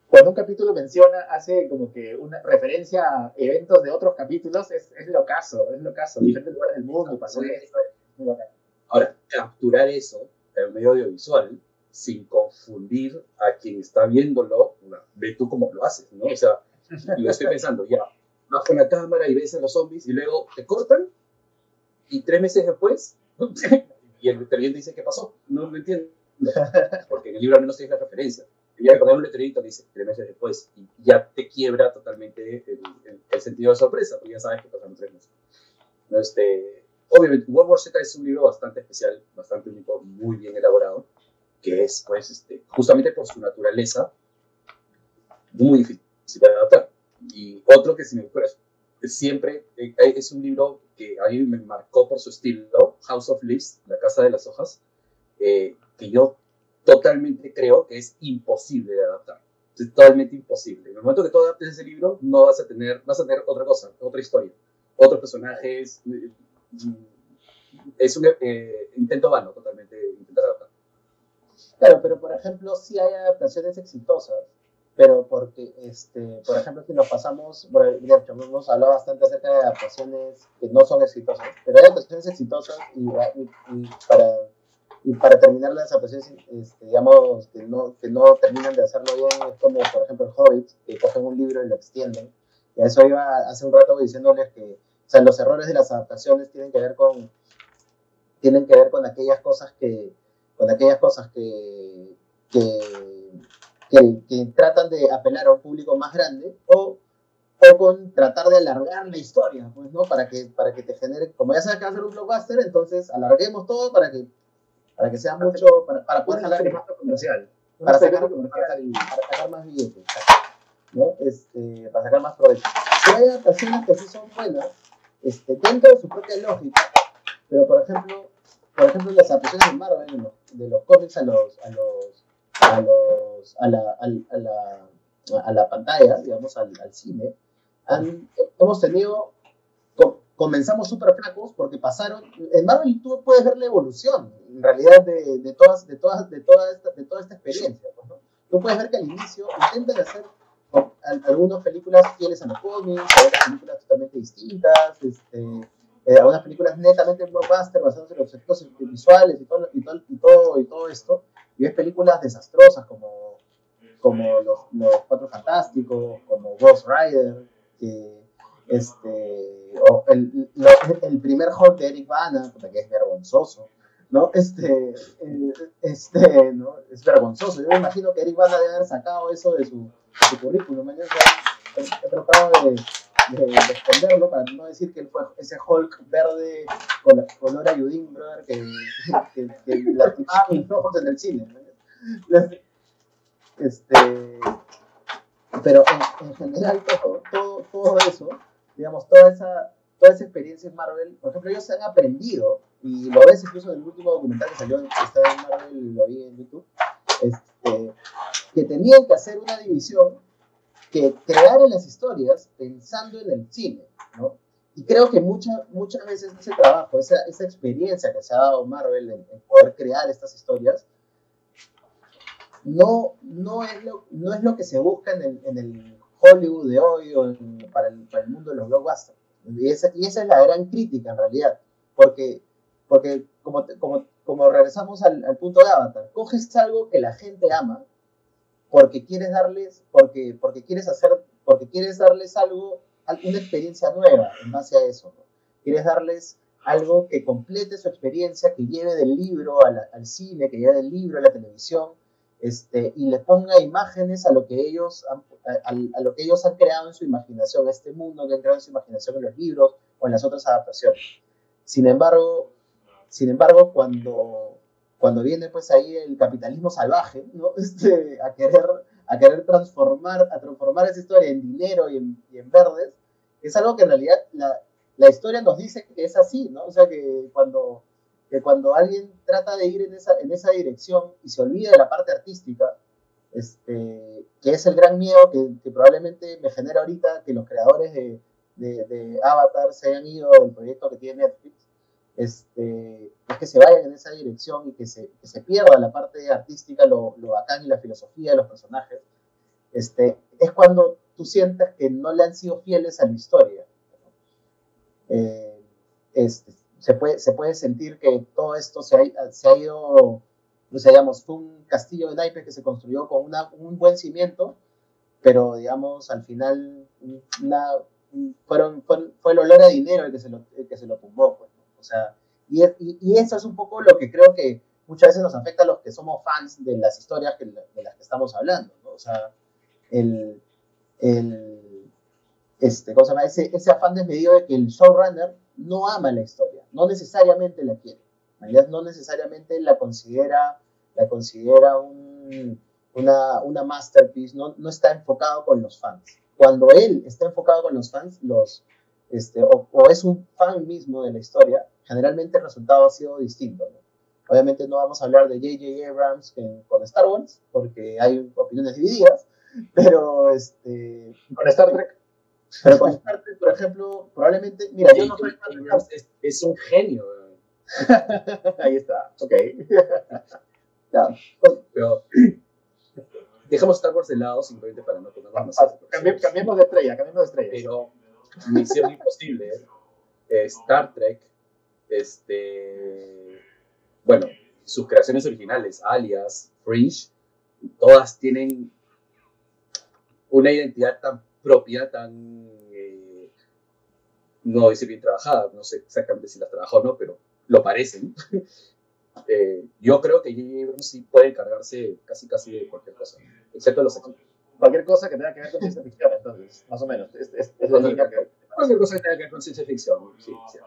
cuando un capítulo menciona, hace como que una referencia a eventos de otros capítulos, es, es lo caso, es lo caso. Diferentes lugares del mundo pasó esto. Ahora, capturar eso en medio audiovisual sin confundir a quien está viéndolo, ve tú cómo lo haces, ¿no? O sea, lo estoy pensando, ya, vas con la cámara y ves a los zombies y luego te cortan y tres meses después, y el televidente dice, ¿qué pasó? No lo entiendo. Porque en el libro al menos tienes la referencia. Y ya poner un letrerito dice tres meses después y ya te quiebra totalmente el, el- el sentido de sorpresa, porque ya sabes que pasaron tres meses. No, Este, obviamente, World War Z es un libro bastante especial, bastante único, muy bien elaborado, que es, pues, este, justamente por su naturaleza, muy difícil de adaptar. Y otro que se me ocurre, siempre, eh, es un libro que a mí me marcó por su estilo, House of Leaves, La Casa de las Hojas, eh, que yo totalmente creo que es imposible de adaptar. Es totalmente imposible. En el momento que tú adaptes ese libro, no vas a tener, vas a tener otra cosa, otra historia, otros personajes. eh, Es un eh, intento vano totalmente. Claro, pero por ejemplo, sí hay adaptaciones exitosas, pero porque, este, por ejemplo, si nos pasamos, bueno, hemos hablado bastante acerca de adaptaciones que no son exitosas, pero hay adaptaciones exitosas y, y- y para, y para terminar las adaptaciones, este, digamos, que no, que no terminan de hacerlo bien, es como, por ejemplo, el Hobbit, que cogen un libro y lo extienden. Y a eso iba hace un rato diciéndoles que, o sea, los errores de las adaptaciones tienen que ver con, tienen que ver con aquellas cosas que, con aquellas cosas que, que, que, que tratan de apelar a un público más grande o, o con tratar de alargar la historia, pues, ¿no? Para que, para que te genere, como ya sabes que va a ser un blockbuster, entonces alarguemos todo para que, para que sea mucho, para, para poder sacar, formato comercial. Para sacar, para sacar más billetes, ¿no? Este, para sacar más provecho. Pero hay adaptaciones que sí son buenas, este, dentro de su propia lógica, pero por ejemplo, por ejemplo, las adaptaciones de Marvel, de los cómics a los, a los, a los, a la, a la, a la pantalla, digamos, al, al cine, han, hemos tenido, comenzamos súper flacos porque pasaron, en Marvel tú puedes ver la evolución, en realidad, de, de todas, de todas, de toda esta, de toda esta experiencia, pues, ¿no? Tú puedes ver que al inicio intentan hacer algunas películas fieles a los cómics, otras películas totalmente distintas, este, eh, algunas películas netamente blockbuster basadas en los efectos visuales y todo, y todo, y todo, y todo esto, y ves películas desastrosas como, como los, los Cuatro Fantásticos, como Ghost Rider, que este, o el, el, primer Hulk de Eric Bana, que es vergonzoso, ¿no? Este, eh, este, ¿no? Es vergonzoso. Yo me imagino que Eric Bana debe haber sacado eso de su, su currículum. He, he tratado de, de, esconderlo para no decir que él fue ese Hulk verde con color ayudín, brother, que, que, que lastimaba mis ojos en el cine. Este, pero en, en general todo, todo, todo eso, digamos, toda esa, toda esa experiencia en Marvel, por ejemplo, ellos se han aprendido, y lo ves incluso en el último documental que salió, que está en Marvel, lo vi en YouTube, este, que tenían que hacer una división que crearan las historias pensando en el cine, ¿no? Y creo que muchas muchas veces ese trabajo, esa, esa experiencia que se ha dado Marvel en, poder crear estas historias, no, no, es, lo, no es lo que se busca en el, en el Hollywood de hoy o para, el, para, el, mundo de los blockbusters. Y esa, y esa es la gran crítica en realidad, porque, porque como, como, como regresamos al punto de Avatar, coges algo que la gente ama porque quieres darles, porque, porque quieres hacer, porque quieres darles algo, una experiencia nueva en base a eso. Quieres darles algo que complete su experiencia, que lleve del libro al cine, que lleve del libro a la televisión, este, y le ponga imágenes a lo que ellos han, a, lo que ellos han creado en su imaginación, a este mundo que han creado en su imaginación en los libros o en las otras adaptaciones. Sin embargo, sin embargo, cuando cuando viene pues ahí el capitalismo salvaje, ¿no? Este, a, querer, a querer transformar, a transformar esa historia en dinero y en, y en verdes, es algo que en realidad la, la, historia nos dice que es así, ¿no? O sea que cuando, que cuando alguien trata de ir en esa, en esa dirección y se olvida de la parte artística, este, que es el gran miedo que, que probablemente me genera ahorita que los creadores de, de, de Avatar se hayan ido del proyecto que tiene Netflix, este, es que se vayan en esa dirección y que se, se pierda la parte artística, lo, lo, bacán y la filosofía de los personajes, este, es cuando tú sientes que no le han sido fieles a la historia. Eh, este, se, puede, se puede sentir que todo esto se ha, se ha ido, no sé, digamos, fue un castillo de naipes que se construyó con una, un buen cimiento, pero digamos, al final una, fueron, fue, fue, el olor a dinero el que se lo, el que se lo tumbó. Pues. O sea, y, y, eso es un poco lo que creo que muchas veces nos afecta a los que somos fans de las historias que, de las que estamos hablando, ¿no? O sea, el, el este, ¿cómo se llama? Ese, ese afán desmedido de que el showrunner no ama la historia, no necesariamente la quiere, no necesariamente la considera, la considera un, una, una masterpiece, no, no está enfocado con los fans. Cuando él está enfocado con los fans, los, este, o, es un fan mismo de la historia, generalmente el resultado ha sido distinto. Obviamente no vamos a hablar de J.J. Abrams con Star Wars, porque hay opiniones divididas, pero este, con Star Trek. Pero con Star Trek, por ejemplo, probablemente, mira, yo no soy es, es un genio. Ahí está, ok. ya. Pero dejamos Star Wars de lado simplemente para no ponernos más. Cambiemos de estrella, cambiemos de estrella. Pero Misión Imposible, Star Trek, este, bueno, sus creaciones originales, Alias, Fringe, todas tienen una identidad tan propia, tan, eh, no dice bien trabajada, no sé exactamente si las trabajó o no, pero lo parecen. eh, yo creo que J.J. Sí puede encargarse casi casi de cualquier cosa, excepto los equipos cualquier cosa que tenga que ver con ciencia ficción, entonces, más o menos. Es, es, es Cualquier cosa que tenga que ver con ciencia ficción, sí, sí.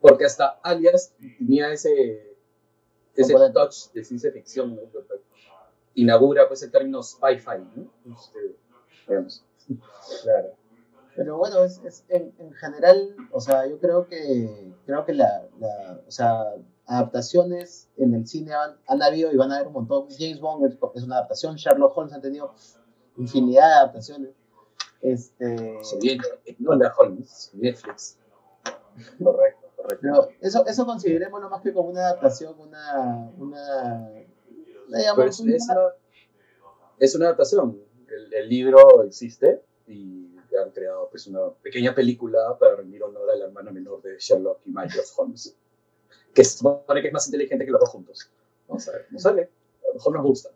Porque hasta Alias tenía ese, ese touch de ciencia ficción, ¿no? Inaugura pues el término sci-fi, ¿no? Este, Claro. Pero bueno, es, es en, en, general, o sea, yo creo que creo que la, la o sea, adaptaciones en el cine han, han, habido y van a haber un montón. James Bond es, es una adaptación, Sherlock Holmes ha tenido infinidad de adaptaciones. Este... Se viene Enola Holmes, Netflix. Correcto, correcto. Pero eso, eso considerémoslo más que como una adaptación, una... una digamos, pues una... Es, una, es una adaptación. El, el libro existe y han creado pues, una pequeña película para rendir honor a la hermana menor de Sherlock y Michael Holmes, que se supone que es más inteligente que los dos juntos. Vamos a ver, no sale, a lo mejor nos gusta.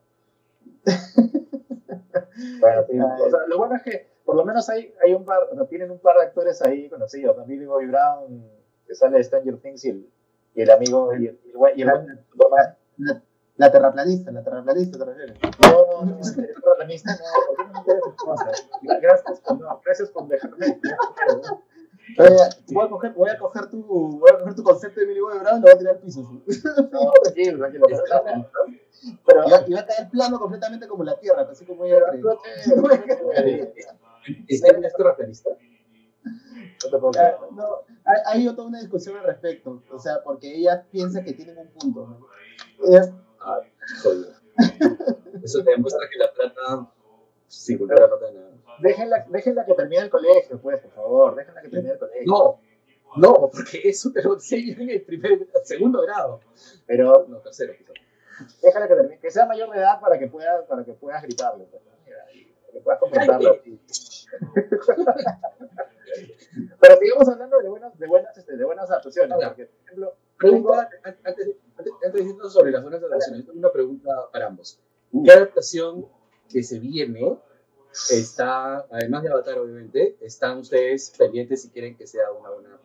bueno, sí, o sea, lo bueno es que por lo menos hay, hay un par, o sea, tienen un par de actores ahí conocidos, Billy Bobby Brown, que sale de Stranger Things, y el, y el amigo, y el, y el, la, la, terraplanista, la terraplanista, ¿te refieres? No, no, no, terraplanista, no, porque no me interesa. Gracias no, gracias por dejarme. Voy a, coger, voy, a coger tu, voy a coger tu concepto de Billy Bobby Brown y lo voy a tirar al piso. No. Pero iba, iba a caer plano completamente como la Tierra, así como ella ¿Es el terraplanista? No, hay, hay toda una discusión al respecto, o sea, porque ella piensa que tienen un punto. ¿no? Ella... Ah. Eso te demuestra que la plata sin cultura no tiene nada. Déjenla, déjenla que termine el colegio, pues, por favor, déjenla que termine el colegio. No, no, porque eso te lo enseñan en el primer, segundo grado. Pero, no, tercero, quizás. Déjala que termine, que sea mayor de edad para que puedas, para que puedas gritarle, pues, para que puedas comentarlo. Pero sigamos hablando de buenas, de buenas, este, de buenas adaptaciones. Porque, por ejemplo, pregunta, antes, antes, antes de irnos sobre las buenas adaptaciones, una pregunta para ambos. ¿Qué adaptación que se viene está, además de Avatar, obviamente, están ustedes pendientes si quieren que sea una buena?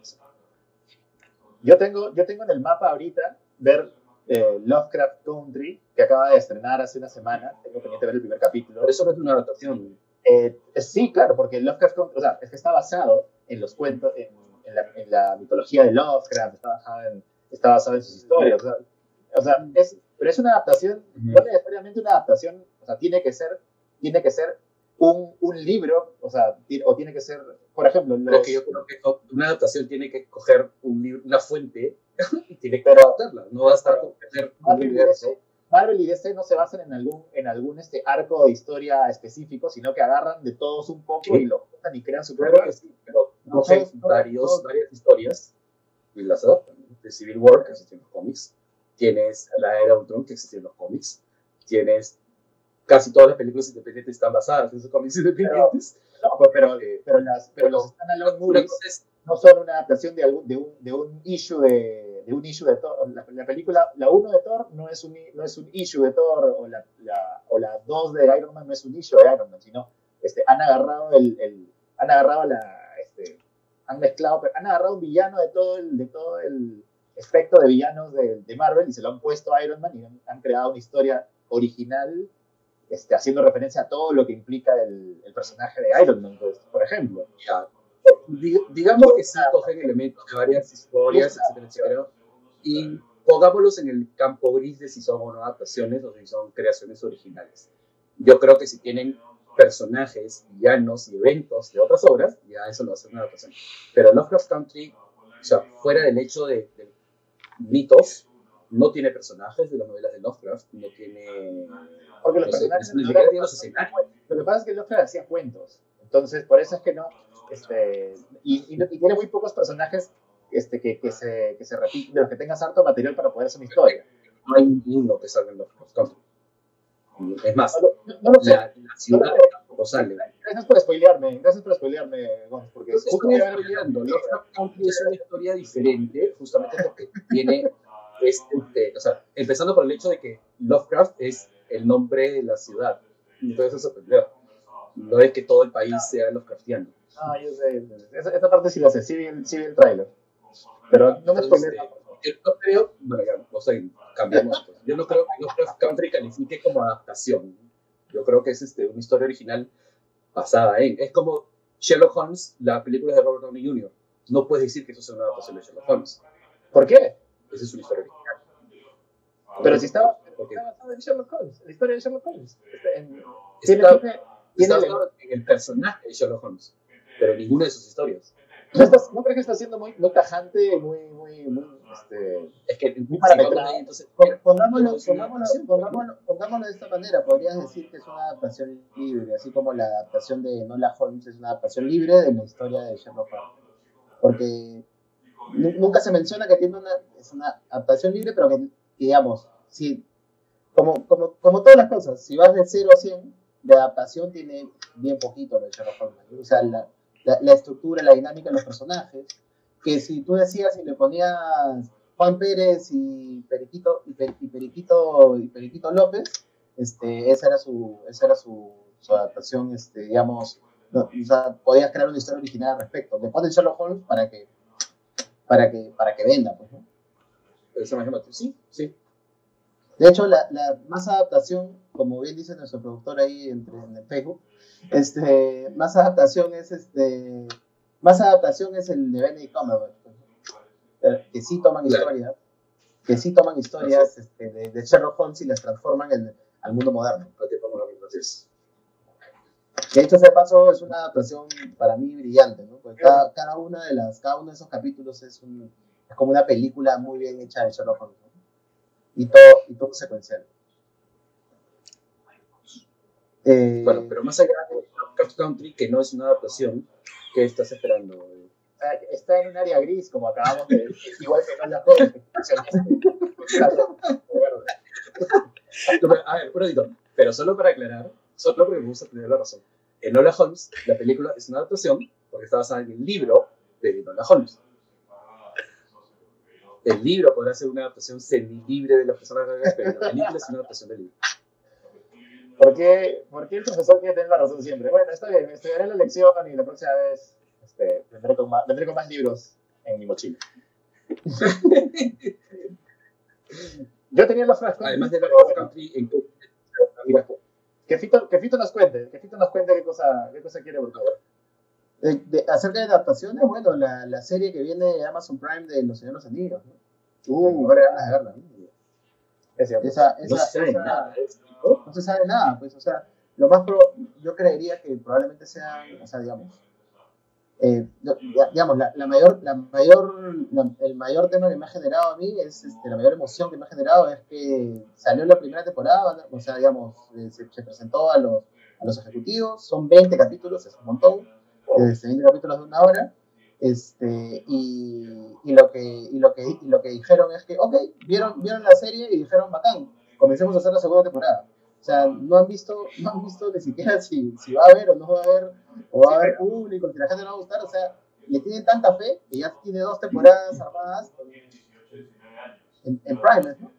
Yo tengo, yo tengo en el mapa ahorita ver eh, Lovecraft Country, que acaba de estrenar hace una semana. Tengo pendiente ver el primer capítulo. Pero eso no es una adaptación. Eh, sí, claro, porque Lovecraft Country, o sea, es que está basado en los cuentos, en, en, la, en la, mitología de Lovecraft, está basado en, está basado en sus historias. O sea, o sea es, pero es una adaptación, uh -huh. no necesariamente una adaptación, o sea, tiene que ser, tiene que ser un, un libro, o sea, o tiene que ser, por ejemplo, los, que yo creo que una adaptación tiene que coger un libro, una fuente y tiene que adaptarla, no va a estar con un universo. Marvel y DC no se basan en algún, en algún este arco de historia específico, sino que agarran de todos un poco sí. y lo juntan y crean su propio. Claro sí, pero no sé, varios, todos. varias historias y las adaptan. De Civil War, que existe en los cómics, tienes la era Ultron, que existe en los cómics, tienes casi todas las películas independientes están basadas en esos cómics independientes. Pero, no, pero, pero, pero, las, pero los standalone movies no son una adaptación de, algún, de, un, de un issue de, de un issue de Thor. La, la película, la 1 de Thor no es, un, no es un issue de Thor, o la, la, o la 2 de Iron Man no es un issue de Iron Man, sino este, han agarrado el, el han agarrado la, este, han mezclado, han agarrado un villano de todo el, de todo el espectro de villanos de, de Marvel y se lo han puesto a Iron Man y han, han creado una historia original este, haciendo referencia a todo lo que implica el, el personaje de Iron Man, pues, por ejemplo. Ya. Digamos que sí cogen elementos de varias historias, etcétera, etcétera, y pongámoslos en el campo gris de si son o no adaptaciones o si son creaciones originales. Yo creo que si tienen personajes, villanos y eventos de otras obras, ya eso a ser una adaptación. Pero Lovecraft Country, o sea, fuera del hecho de, de mitos, no tiene personajes de las novelas de Lovecraft, no tiene... Porque los no personajes... Sé, no tiene los escenarios. Lo que pasa es que Lovecraft hacía cuentos, entonces por eso es que no... Este, y, y, y tiene muy pocos personajes este, que, que, se, que se repiten, de los que tengas harto material para poder hacer una historia. No hay ninguno que salga en Lovecraft. Es más, no, no, no lo sé. La, la ciudad tampoco sale. Gracias por spoilearme, gracias por spoilearme, Gon, porque justo spoileando. Lovecraft Country es una historia diferente, justamente porque tiene este, o sea, empezando por el hecho de que Lovecraft es el nombre de la ciudad. Entonces eso sorprendió. No es que todo el país sea Lovecraftiano. Ah, yo sé. Esa, esa parte sí la sé, sí vi el, sí vi el trailer. Pero no me spoilé. Yo no creo, bueno, ya, o sea, cambiamos. Pues. Yo no creo que Lovecraft Country califique como adaptación. Yo creo que es este, una historia original basada en. Es como Sherlock Holmes, la película de Robert Downey Jr. No puedes decir que eso sea una adaptación de Sherlock Holmes. ¿Por qué? Esa es una historia original. Pero si estaba, Porque está basado en Sherlock Holmes, la historia de Sherlock Holmes. En, está, tiene, tiene está en el personaje de Sherlock Holmes. pero ninguna de sus historias. ¿No, estás, ¿No crees que está siendo muy, muy tajante, muy, muy, muy, este, Es que muy parametrado? entonces, Pongámoslo, pongámoslo, pongámoslo, pongámoslo de esta manera, podrías decir que es una adaptación libre, así como la adaptación de Nola Holmes es una adaptación libre de la historia de Sherlock Holmes. Porque nunca se menciona que tiene una, es una adaptación libre, pero que, digamos, si, como, como, como todas las cosas, si vas de 0 a 100, de adaptación tiene bien poquito de Sherlock Holmes. O sea, la, la, la estructura, la dinámica de los personajes, que si tú decías y le ponías Juan Pérez y Periquito y, Per- y Periquito y Periquito López, este, esa era su, esa era su, su adaptación, este, digamos, no, o sea, podías crear una historia original al respecto. Le ponen Sherlock Holmes para que, para que, para que venda, pues, ¿no? Esa misma- Sí, sí. De hecho, la, la más adaptación, como bien dice nuestro productor ahí entre, en el Facebook, este, más adaptación es este, más adaptación es el de Benedict Cumberbatch, pues, eh, que sí toman Claro. historias, que sí toman historias este, de, de Sherlock Holmes y las transforman en, al mundo moderno. Ok, vamos a ver, entonces. Que dicho sea de paso, es una adaptación para mí brillante, ¿no? Porque cada, cada una de las, cada uno de esos capítulos es un, es como una película muy bien hecha de Sherlock Holmes, ¿no? Y todo, y todo secuencial. Eh, Bueno, pero más allá de Lovecraft Country, que no es una adaptación, ¿qué estás esperando? sea, está en un área gris, como acabamos de decir, igual que no la. A ver, un ratito. Pero solo para aclarar, solo porque me gusta tener la razón. En Nola Holmes, la película es una adaptación porque está basada en el libro de Nola Holmes. El libro podrá ser una adaptación semi-libre de los personajes, pero la película es una adaptación del libro. ¿Por qué, por qué el profesor quiere tener la razón siempre? Bueno, está bien, estudiaré la lección y la próxima vez este, vendré, con más, vendré con más libros en mi mochila. Yo tenía la frase. Además de Lovecraft Country, en Que Fito, que Fito nos cuente, que Fito nos cuente qué cosa, qué cosa quiere, por favor. de- de- acerca de adaptaciones, bueno, la, la serie que viene de Amazon Prime de Los Señores Anillos, ¿no? Uh, ahora ganas de verla, ¿no? Es cierto. Esa, no esa, se sabe esa- nada ¿no? no se sabe nada, pues, o sea, lo más pro, yo creería que probablemente sea, o sea, digamos, eh, digamos, la, la mayor, la mayor, la- el mayor tema que me ha generado a mí es, este, la mayor emoción que me ha generado es que salió la primera temporada, o sea, digamos, eh, se, se presentó a los, a los ejecutivos, son 20 capítulos, es un montón, este, 20 capítulos de una hora, este, y, y lo que, y, lo que, y lo que dijeron es que, ok, vieron, vieron la serie y dijeron, bacán, comencemos a hacer la segunda temporada. O sea, no han visto, no han visto ni siquiera si, si va a haber o no va a haber, o va a haber público, si la gente no va a gustar, o sea, le tienen tanta fe que ya tiene dos temporadas armadas en, en Prime, ¿no?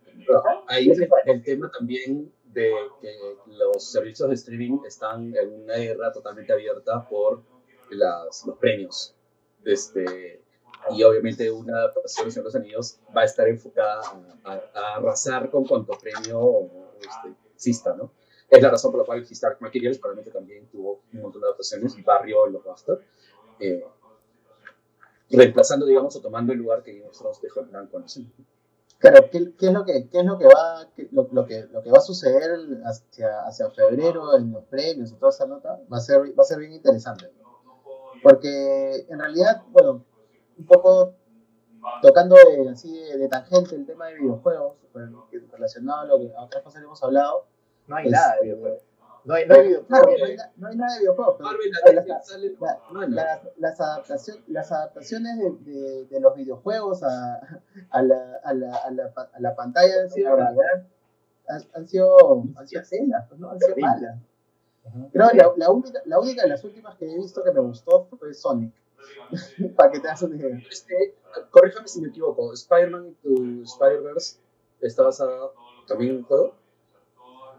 Ahí es el, tema también de que los servicios de streaming están en una guerra totalmente abierta por las, los premios. Este, y obviamente una adaptación de los Anillos va a estar enfocada a, a- a arrasar con cuanto premio este, exista, ¿no? Es la razón por la cual His Dark Materials probablemente también tuvo un montón de adaptaciones y barrio los Buster, eh, reemplazando, digamos, o tomando el lugar que Game of Thrones dejó en blanco, no sé. Claro, ¿qué, qué es lo que, qué es lo que va, lo, lo que, lo que va a suceder hacia, hacia febrero en los premios y toda esa nota? Va a ser, va a ser bien interesante. Porque en realidad, bueno, un poco tocando de, así de, de tangente el tema de videojuegos, bueno, que relacionado a lo que a otras cosas que hemos hablado. No hay Es- nada de videojuegos. No hay, no hay Claro, no hay, no hay nada de videojuegos, pero Marvel, pero la las- adaptaciones de, de- de los videojuegos a, a, la, a, la, a, la, a la pantalla han sido, han, han sido, han sido feas, pues, ¿no? han sido malas. Creo que la, la, única, la única de las últimas que he visto que me gustó fue Sonic. Para que te hagas una idea. Este, corríjame si me equivoco, Spider-Man to Spider-Verse está basada también en un juego,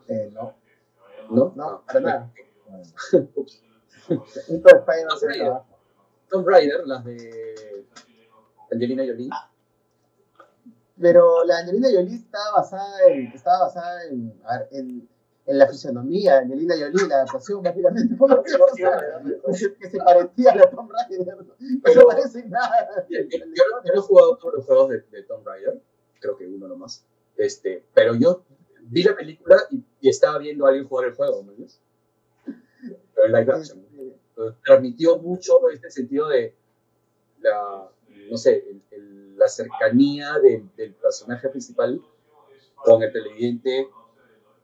Eh, no, ¿no? no, para nada. Un de Spider-Man Tomb Raider. acaba. Tomb Raider, las de Angelina Jolie. Pero la Angelina Jolie estaba basada en, estaba basada en, a ver, en, en la fisionomía de Angelina Jolie, la adaptación básicamente, por lo que, que se parecía a la Tomb Raider, no se parece en nada. Yo, no he jugado todos los juegos de, de Tomb Raider, creo que uno nomás. Este, pero yo vi la película y, y estaba viendo a alguien jugar el juego, ¿me entiendes? Pero en live action. Este, transmitió mucho este sentido de la, no sé, la cercanía del personaje principal con el televidente,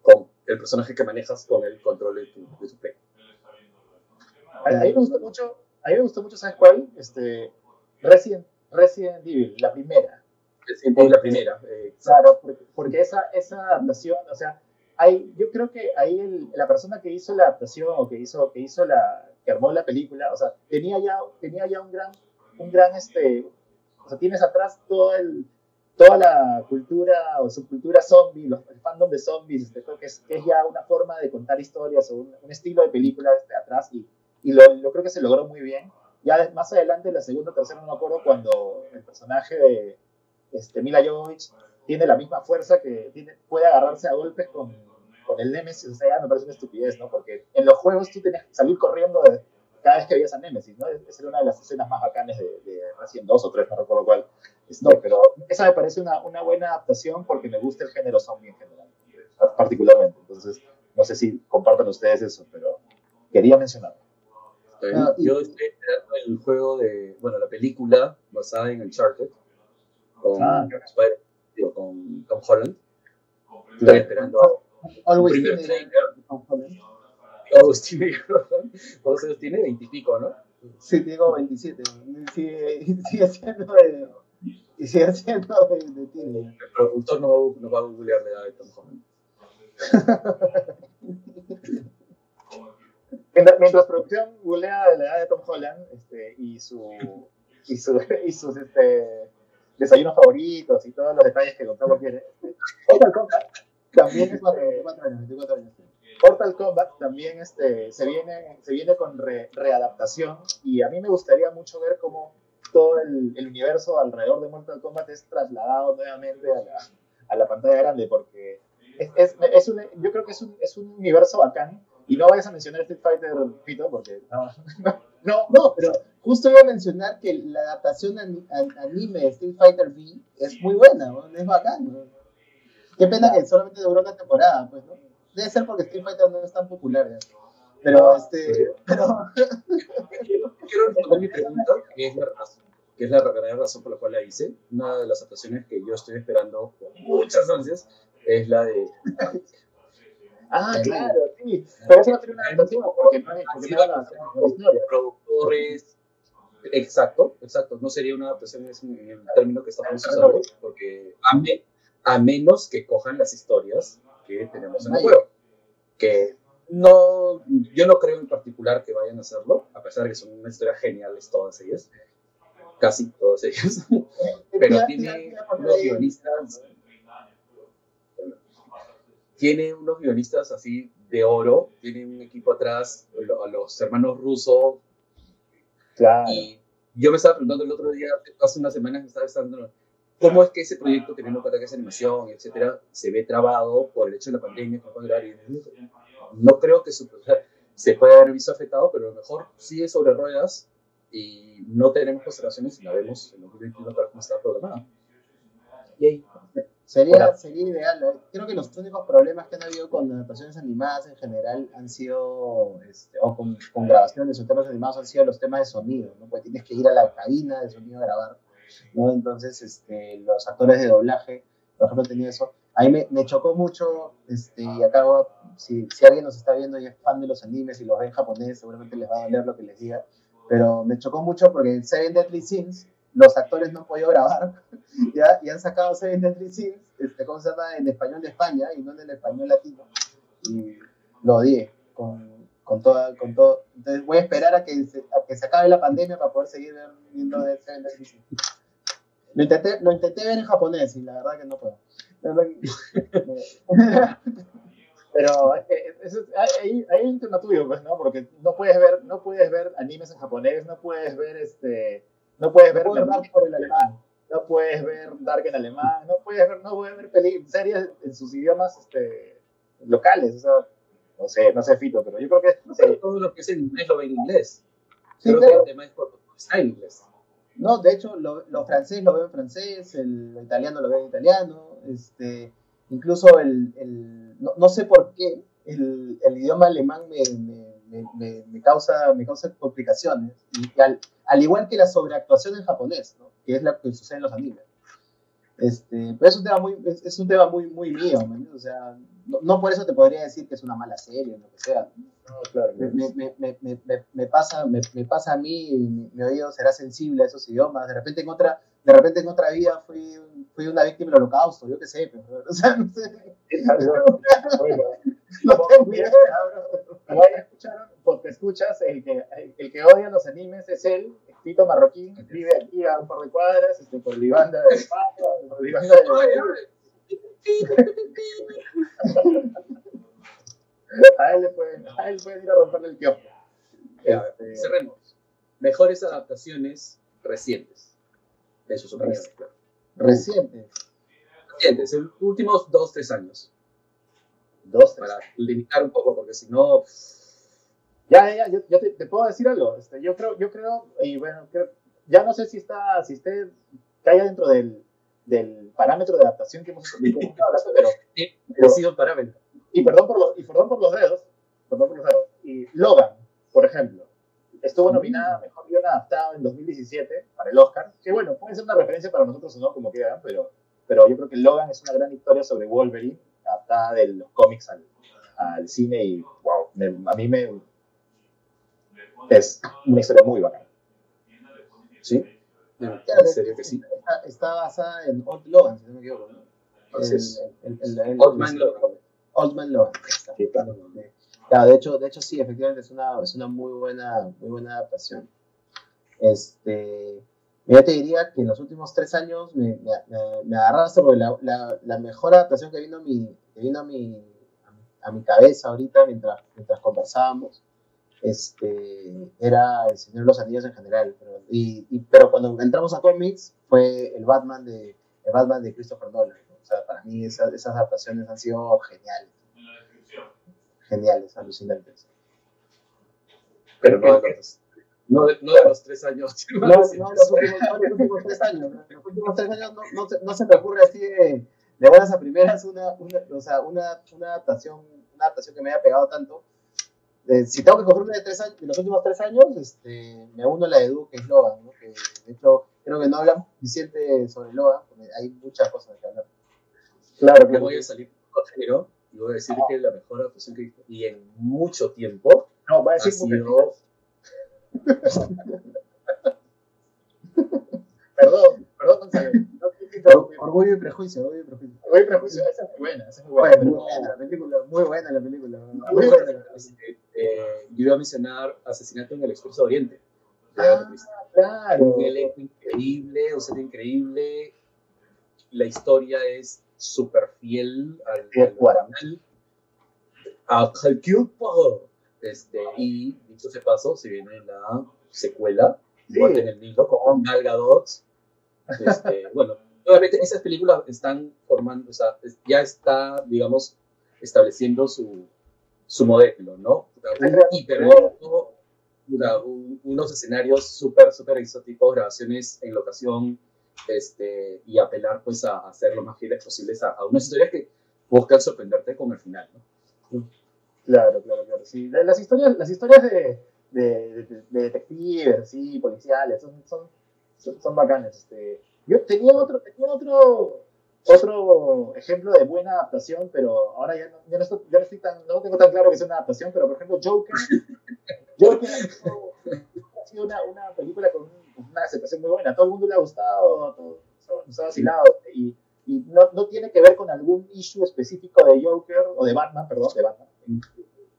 con el personaje que manejas con el control de tu, de play. A, mí me gustó mucho, a mí me gustó mucho, ¿sabes cuál? Este, Resident, Resident Evil, la primera. Resident Evil, la primera. Eh, claro, porque, esa, esa adaptación, o sea, hay, yo creo que ahí la persona que hizo la adaptación o que hizo, que hizo la, que armó la película, o sea, tenía ya, tenía ya un gran, un gran, este, o sea, tienes atrás todo el, toda la cultura o subcultura zombie, los, el fandom de zombies, este, creo que es, que es, ya una forma de contar historias o un, estilo de película desde atrás y, y lo, creo que se logró muy bien. Ya más adelante, la segunda o tercera, no me acuerdo, cuando el personaje de este, Mila Jovovich tiene la misma fuerza que tiene, puede agarrarse a golpes con, con el Nemesis, o sea, me parece una estupidez, ¿no? Porque en los juegos tú tenías que salir corriendo de, cada vez que veías a Nemesis, ¿no? Esa era una de las escenas más bacanas de, de Resident 2 o 3, no recuerdo cuál. No, pero esa me parece una, una buena adaptación porque me gusta el género zombie en general, particularmente. Entonces, no sé si compartan ustedes eso, pero quería mencionarlo. Ah, yo estoy esperando el juego de, bueno, la película basada en Uncharted con, ah, con Tom Holland. Estoy esperando Always primer trailer. Always ¿Cuántos años tiene? Veintipico, ¿no? Sí, tengo 27. Sigue, sigue siendo de y sigue siendo de, de El productor no, no va a googlear la edad de Tom Holland. mientras, producción googlea la edad de Tom Holland este, y, su, y, su, y sus este, desayunos favoritos y todos los detalles que contamos quiere, Mortal Kombat también es 24 años, 24 años. Mortal Kombat también este, se, viene, se viene con readaptación y a mí me gustaría mucho ver cómo todo el, universo alrededor de Mortal Kombat es trasladado nuevamente a la, a la pantalla grande, porque es, es, es un, yo creo que es un, es un universo bacán. Y no vayas a mencionar Street Fighter, Pito, porque no, no, no, pero justo iba a mencionar que la adaptación anime de Street Fighter V es muy buena, es bacán. Qué pena que solamente duró una temporada, pues, ¿no? Debe ser porque Street Fighter no es tan popular, ¿ya? Pero, este, pero... Quiero responder mi pregunta, que es la razón, que es la verdadera razón por la cual la hice. Una de las actuaciones que yo estoy esperando con muchas ansias es la de... Ah, claro, sí. Pero eso no tiene una adaptación porque no es la, productores. Exacto, exacto. No sería una adaptación en el término que estamos usando, porque a, a menos que cojan las historias que tenemos en el juego. Que no, yo no creo en particular que vayan a hacerlo, a pesar de que son una historia geniales todas ellas, casi todas ellas, pero tiene unos guionistas, tiene unos guionistas así de oro, tiene un equipo atrás, a los hermanos rusos, y yo me estaba preguntando el otro día, hace unas semanas me estaba pensando, ¿cómo es que ese proyecto, teniendo en cuenta que es animación, etcétera, se ve trabado por el hecho de la pandemia, no creo que se pueda haber visto afectado, pero a lo mejor sigue sobre ruedas y no tenemos consideraciones y la vemos en 2021 para cómo está programada. Sería, sería ideal. Creo que los únicos problemas que han habido con adaptaciones animadas en general han sido, este, o con, con, grabaciones o temas animados, han sido los temas de sonido, ¿no? Porque tienes que ir a la cabina de sonido a grabar, ¿no? Entonces, este, los actores de doblaje, por ejemplo, tenido eso. A mí me, me chocó mucho, este, y acá si, si, alguien nos está viendo y es fan de los animes y los ve en japonés, seguramente les va a doler lo que les diga, pero me chocó mucho porque en Seven Deadly Sins los actores no han podido grabar, ¿ya? Y han sacado Seven Deadly Sins, este, ¿cómo se llama? En español de España y no en el español latino. Y lo odié con, con, toda, con todo. Entonces voy a esperar a que, se, a que se acabe la pandemia para poder seguir viendo Seven Deadly Sins. Lo intenté, lo intenté ver en japonés y la verdad que no puedo. Pero hay, hay un tema tuyo, pues, ¿no? Porque no puedes ver, no puedes ver animes en japonés, no puedes ver este, no puedes ver Dark por el alemán, no puedes ver Dark en alemán, no puedes ver, no puedes ver series en sus idiomas este, locales, o sea, no sé, no sé Fito, pero yo creo que no sé. todo lo que es en inglés lo ve en inglés. Sí, creo que el tema es porque está en inglés. No, de hecho, lo, lo francés lo veo en francés, el italiano lo veo en italiano, este, incluso el, el no, no, sé por qué el, el, idioma alemán me, me, me, causa, me causa complicaciones. Y al, al, igual que la sobreactuación en japonés, que es lo que sucede en los animes. Este, pero es un tema muy, es, es un tema muy, muy mío, o sea, no, no, por eso te podría decir que es una mala serie lo que sea. No, claro, me, me, me, me, pasa, me, pasa a mí, mi, oído será sensible a esos idiomas. De repente en otra, de repente en otra vida fui, fui una víctima del holocausto, yo qué sé, pero, o sea, no sé. no tengo idea, bro. porque escuchas, el que, el que odia los animes es él, Tito Marroquín, vive aquí a un par de cuadras, este, por Libanda de España, por Libanda de a él le pueden, a él pueden ir a romperle el kiosco. Este... Cerremos. Mejores adaptaciones recientes. De sus opiniones. Recientes. Recientes, en los últimos dos, tres años. Dos, tres. Para limitar un poco, porque si no. Ya, ya, yo, yo te, te, puedo decir algo. Este, yo creo, yo creo, y bueno, creo, ya no sé si está, si usted cae dentro del, del parámetro de adaptación que hemos hablado, pero, sí, pero, ha sido el parámetro. Y perdón por los, y perdón por los dedos, perdón por los dedos. Y Logan, por ejemplo, estuvo nominada a Mejor Guión Adaptado en 2017 para el Oscar, que bueno, puede ser una referencia para nosotros o no, como quieran, pero, pero yo creo que Logan es una gran historia sobre Wolverine, adaptada de los cómics al, al cine y wow, me, a mí me... es una historia muy bacana. ¿Sí? En serio que sí. Está, está, basada en Old Logan, si no me equivoco, ¿no? Entonces, el, el, el, Old Man Logan. Old Man Logan. Sí, claro. claro. de hecho, de hecho sí, efectivamente es una, es una muy buena, muy buena adaptación. Este, yo te diría que en los últimos tres años me, me, me agarraste porque la, la, la, mejor adaptación que vino a mi, que vino a mi, a mi cabeza ahorita mientras, mientras conversábamos este, era El Señor de los Anillos en general. Pero, y, y, pero cuando entramos a cómics fue el Batman de, el Batman de Christopher Nolan. ¿no? O sea, para mí esas, esas adaptaciones han sido geniales. Geniales, alucinantes. Pero no de los, no de, no de los tres años. No, no, los últimos, no los últimos tres años. Los últimos tres años no, no, no se me ocurre así de, de buenas a primeras una, una, o sea, una, una, adaptación, una adaptación que me haya pegado tanto eh, si tengo que coger una de, tres años, de los últimos tres años, este, me uno a la de Edu, que es Logan, ¿no? que de hecho creo que no hablamos suficiente sobre Logan, porque hay muchas cosas que hablar. Claro, que voy a salir con y voy a decir que es la mejor adaptación que he visto y en mucho tiempo no, va a decir ha sido... perdón, perdón, Gonzalo. Orgullo y prejuicio, orgullo y prejuicio. Orgullo y prejuicio, esa es muy buena, esa es muy buena. Muy buena la película, muy buena la película. Muy buena. Eh, yo iba a mencionar Asesinato en el Expreso Oriente. Ah, claro. Un elenco increíble, un set increíble. La historia es súper fiel al, al original. A este, y dicho se pasó, se viene la secuela, sí. en el Nilo, con Gal Gadot. Este, bueno, obviamente esas películas están formando, o sea, ya está, digamos, estableciendo su, su modelo, ¿no? Un hipermundo, un, unos escenarios súper, súper exóticos, grabaciones en locación, este, y apelar pues a, a hacer lo más fieles posibles a, a unas historias que buscan sorprenderte con el final, ¿no? Claro, claro, claro. Sí, las historias, las historias de, de, de, de detectives, sí, policiales, son, son, son, son bacanas. Este, yo tenía otro, tenía otro, otro ejemplo de buena adaptación, pero ahora ya no, ya no, estoy, ya no estoy tan, no tengo tan claro que sea una adaptación, pero por ejemplo Joker, Joker ha sido una, una película con una aceptación muy buena, a todo el mundo le ha gustado, todo, nos ha vacilado, y, y no, no, tiene que ver con algún issue específico de Joker, o de Batman, perdón, de Batman,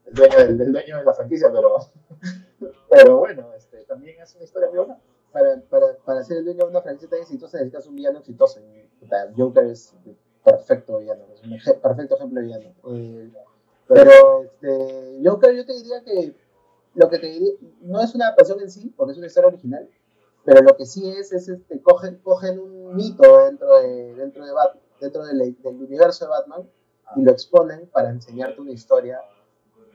el dueño del, del dueño de la franquicia, pero, pero bueno, este, también es una historia muy buena para, para, para ser el dueño de una franquicia tan exitosa necesitas un villano exitoso. Y, Joker es perfecto villano, es un ej perfecto ejemplo de villano. Eh, pero este, Joker yo te diría que lo que te diría, no es una adaptación en sí, porque es una historia original, pero lo que sí es, es este, cogen, cogen un mito dentro, de, dentro, de Bat, dentro del, del universo de Batman y lo exponen para enseñarte una historia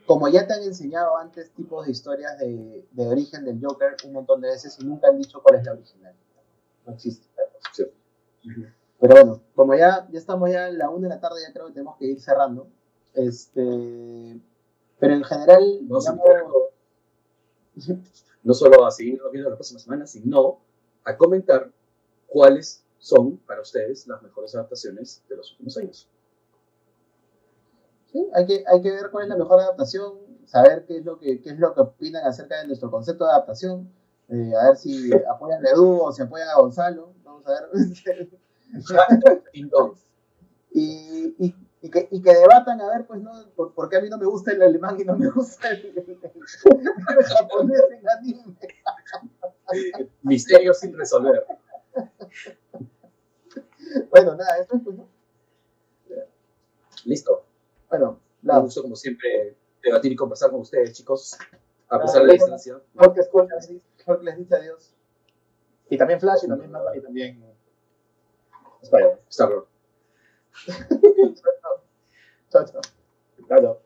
como ya te han enseñado antes tipos de historias de, de, origen del Joker un montón de veces y nunca han dicho cuál es la original. No existe. Sí. Pero bueno, como ya, ya estamos ya en la una de la tarde, ya creo que tenemos que ir cerrando. Este, Pero en general, a digamos, no solo a seguirnos viendo la próxima semana, sino a comentar cuáles son para ustedes las mejores adaptaciones de los últimos años. Sí, hay que, hay que ver cuál es la mejor adaptación, saber qué es lo que, qué es lo que opinan acerca de nuestro concepto de adaptación, eh, a ver si apoyan a Edu o si apoyan a Gonzalo, vamos a ver. Y, y, y que, y que debatan, a ver, pues, ¿no? Por, por qué a mí no me gusta el alemán y no me gusta el, el- el japonés en anime. Misterio sin resolver. Bueno, nada, eso es, pues, ¿no? Listo. Bueno, Un la gusto, como siempre, debatir y conversar con ustedes, chicos, a pesar de la distancia. mejor que escucha, mejor que les dice adiós. Y también Flash y también y también Spider-Man. Star-Lord. Chao, chao. Claro.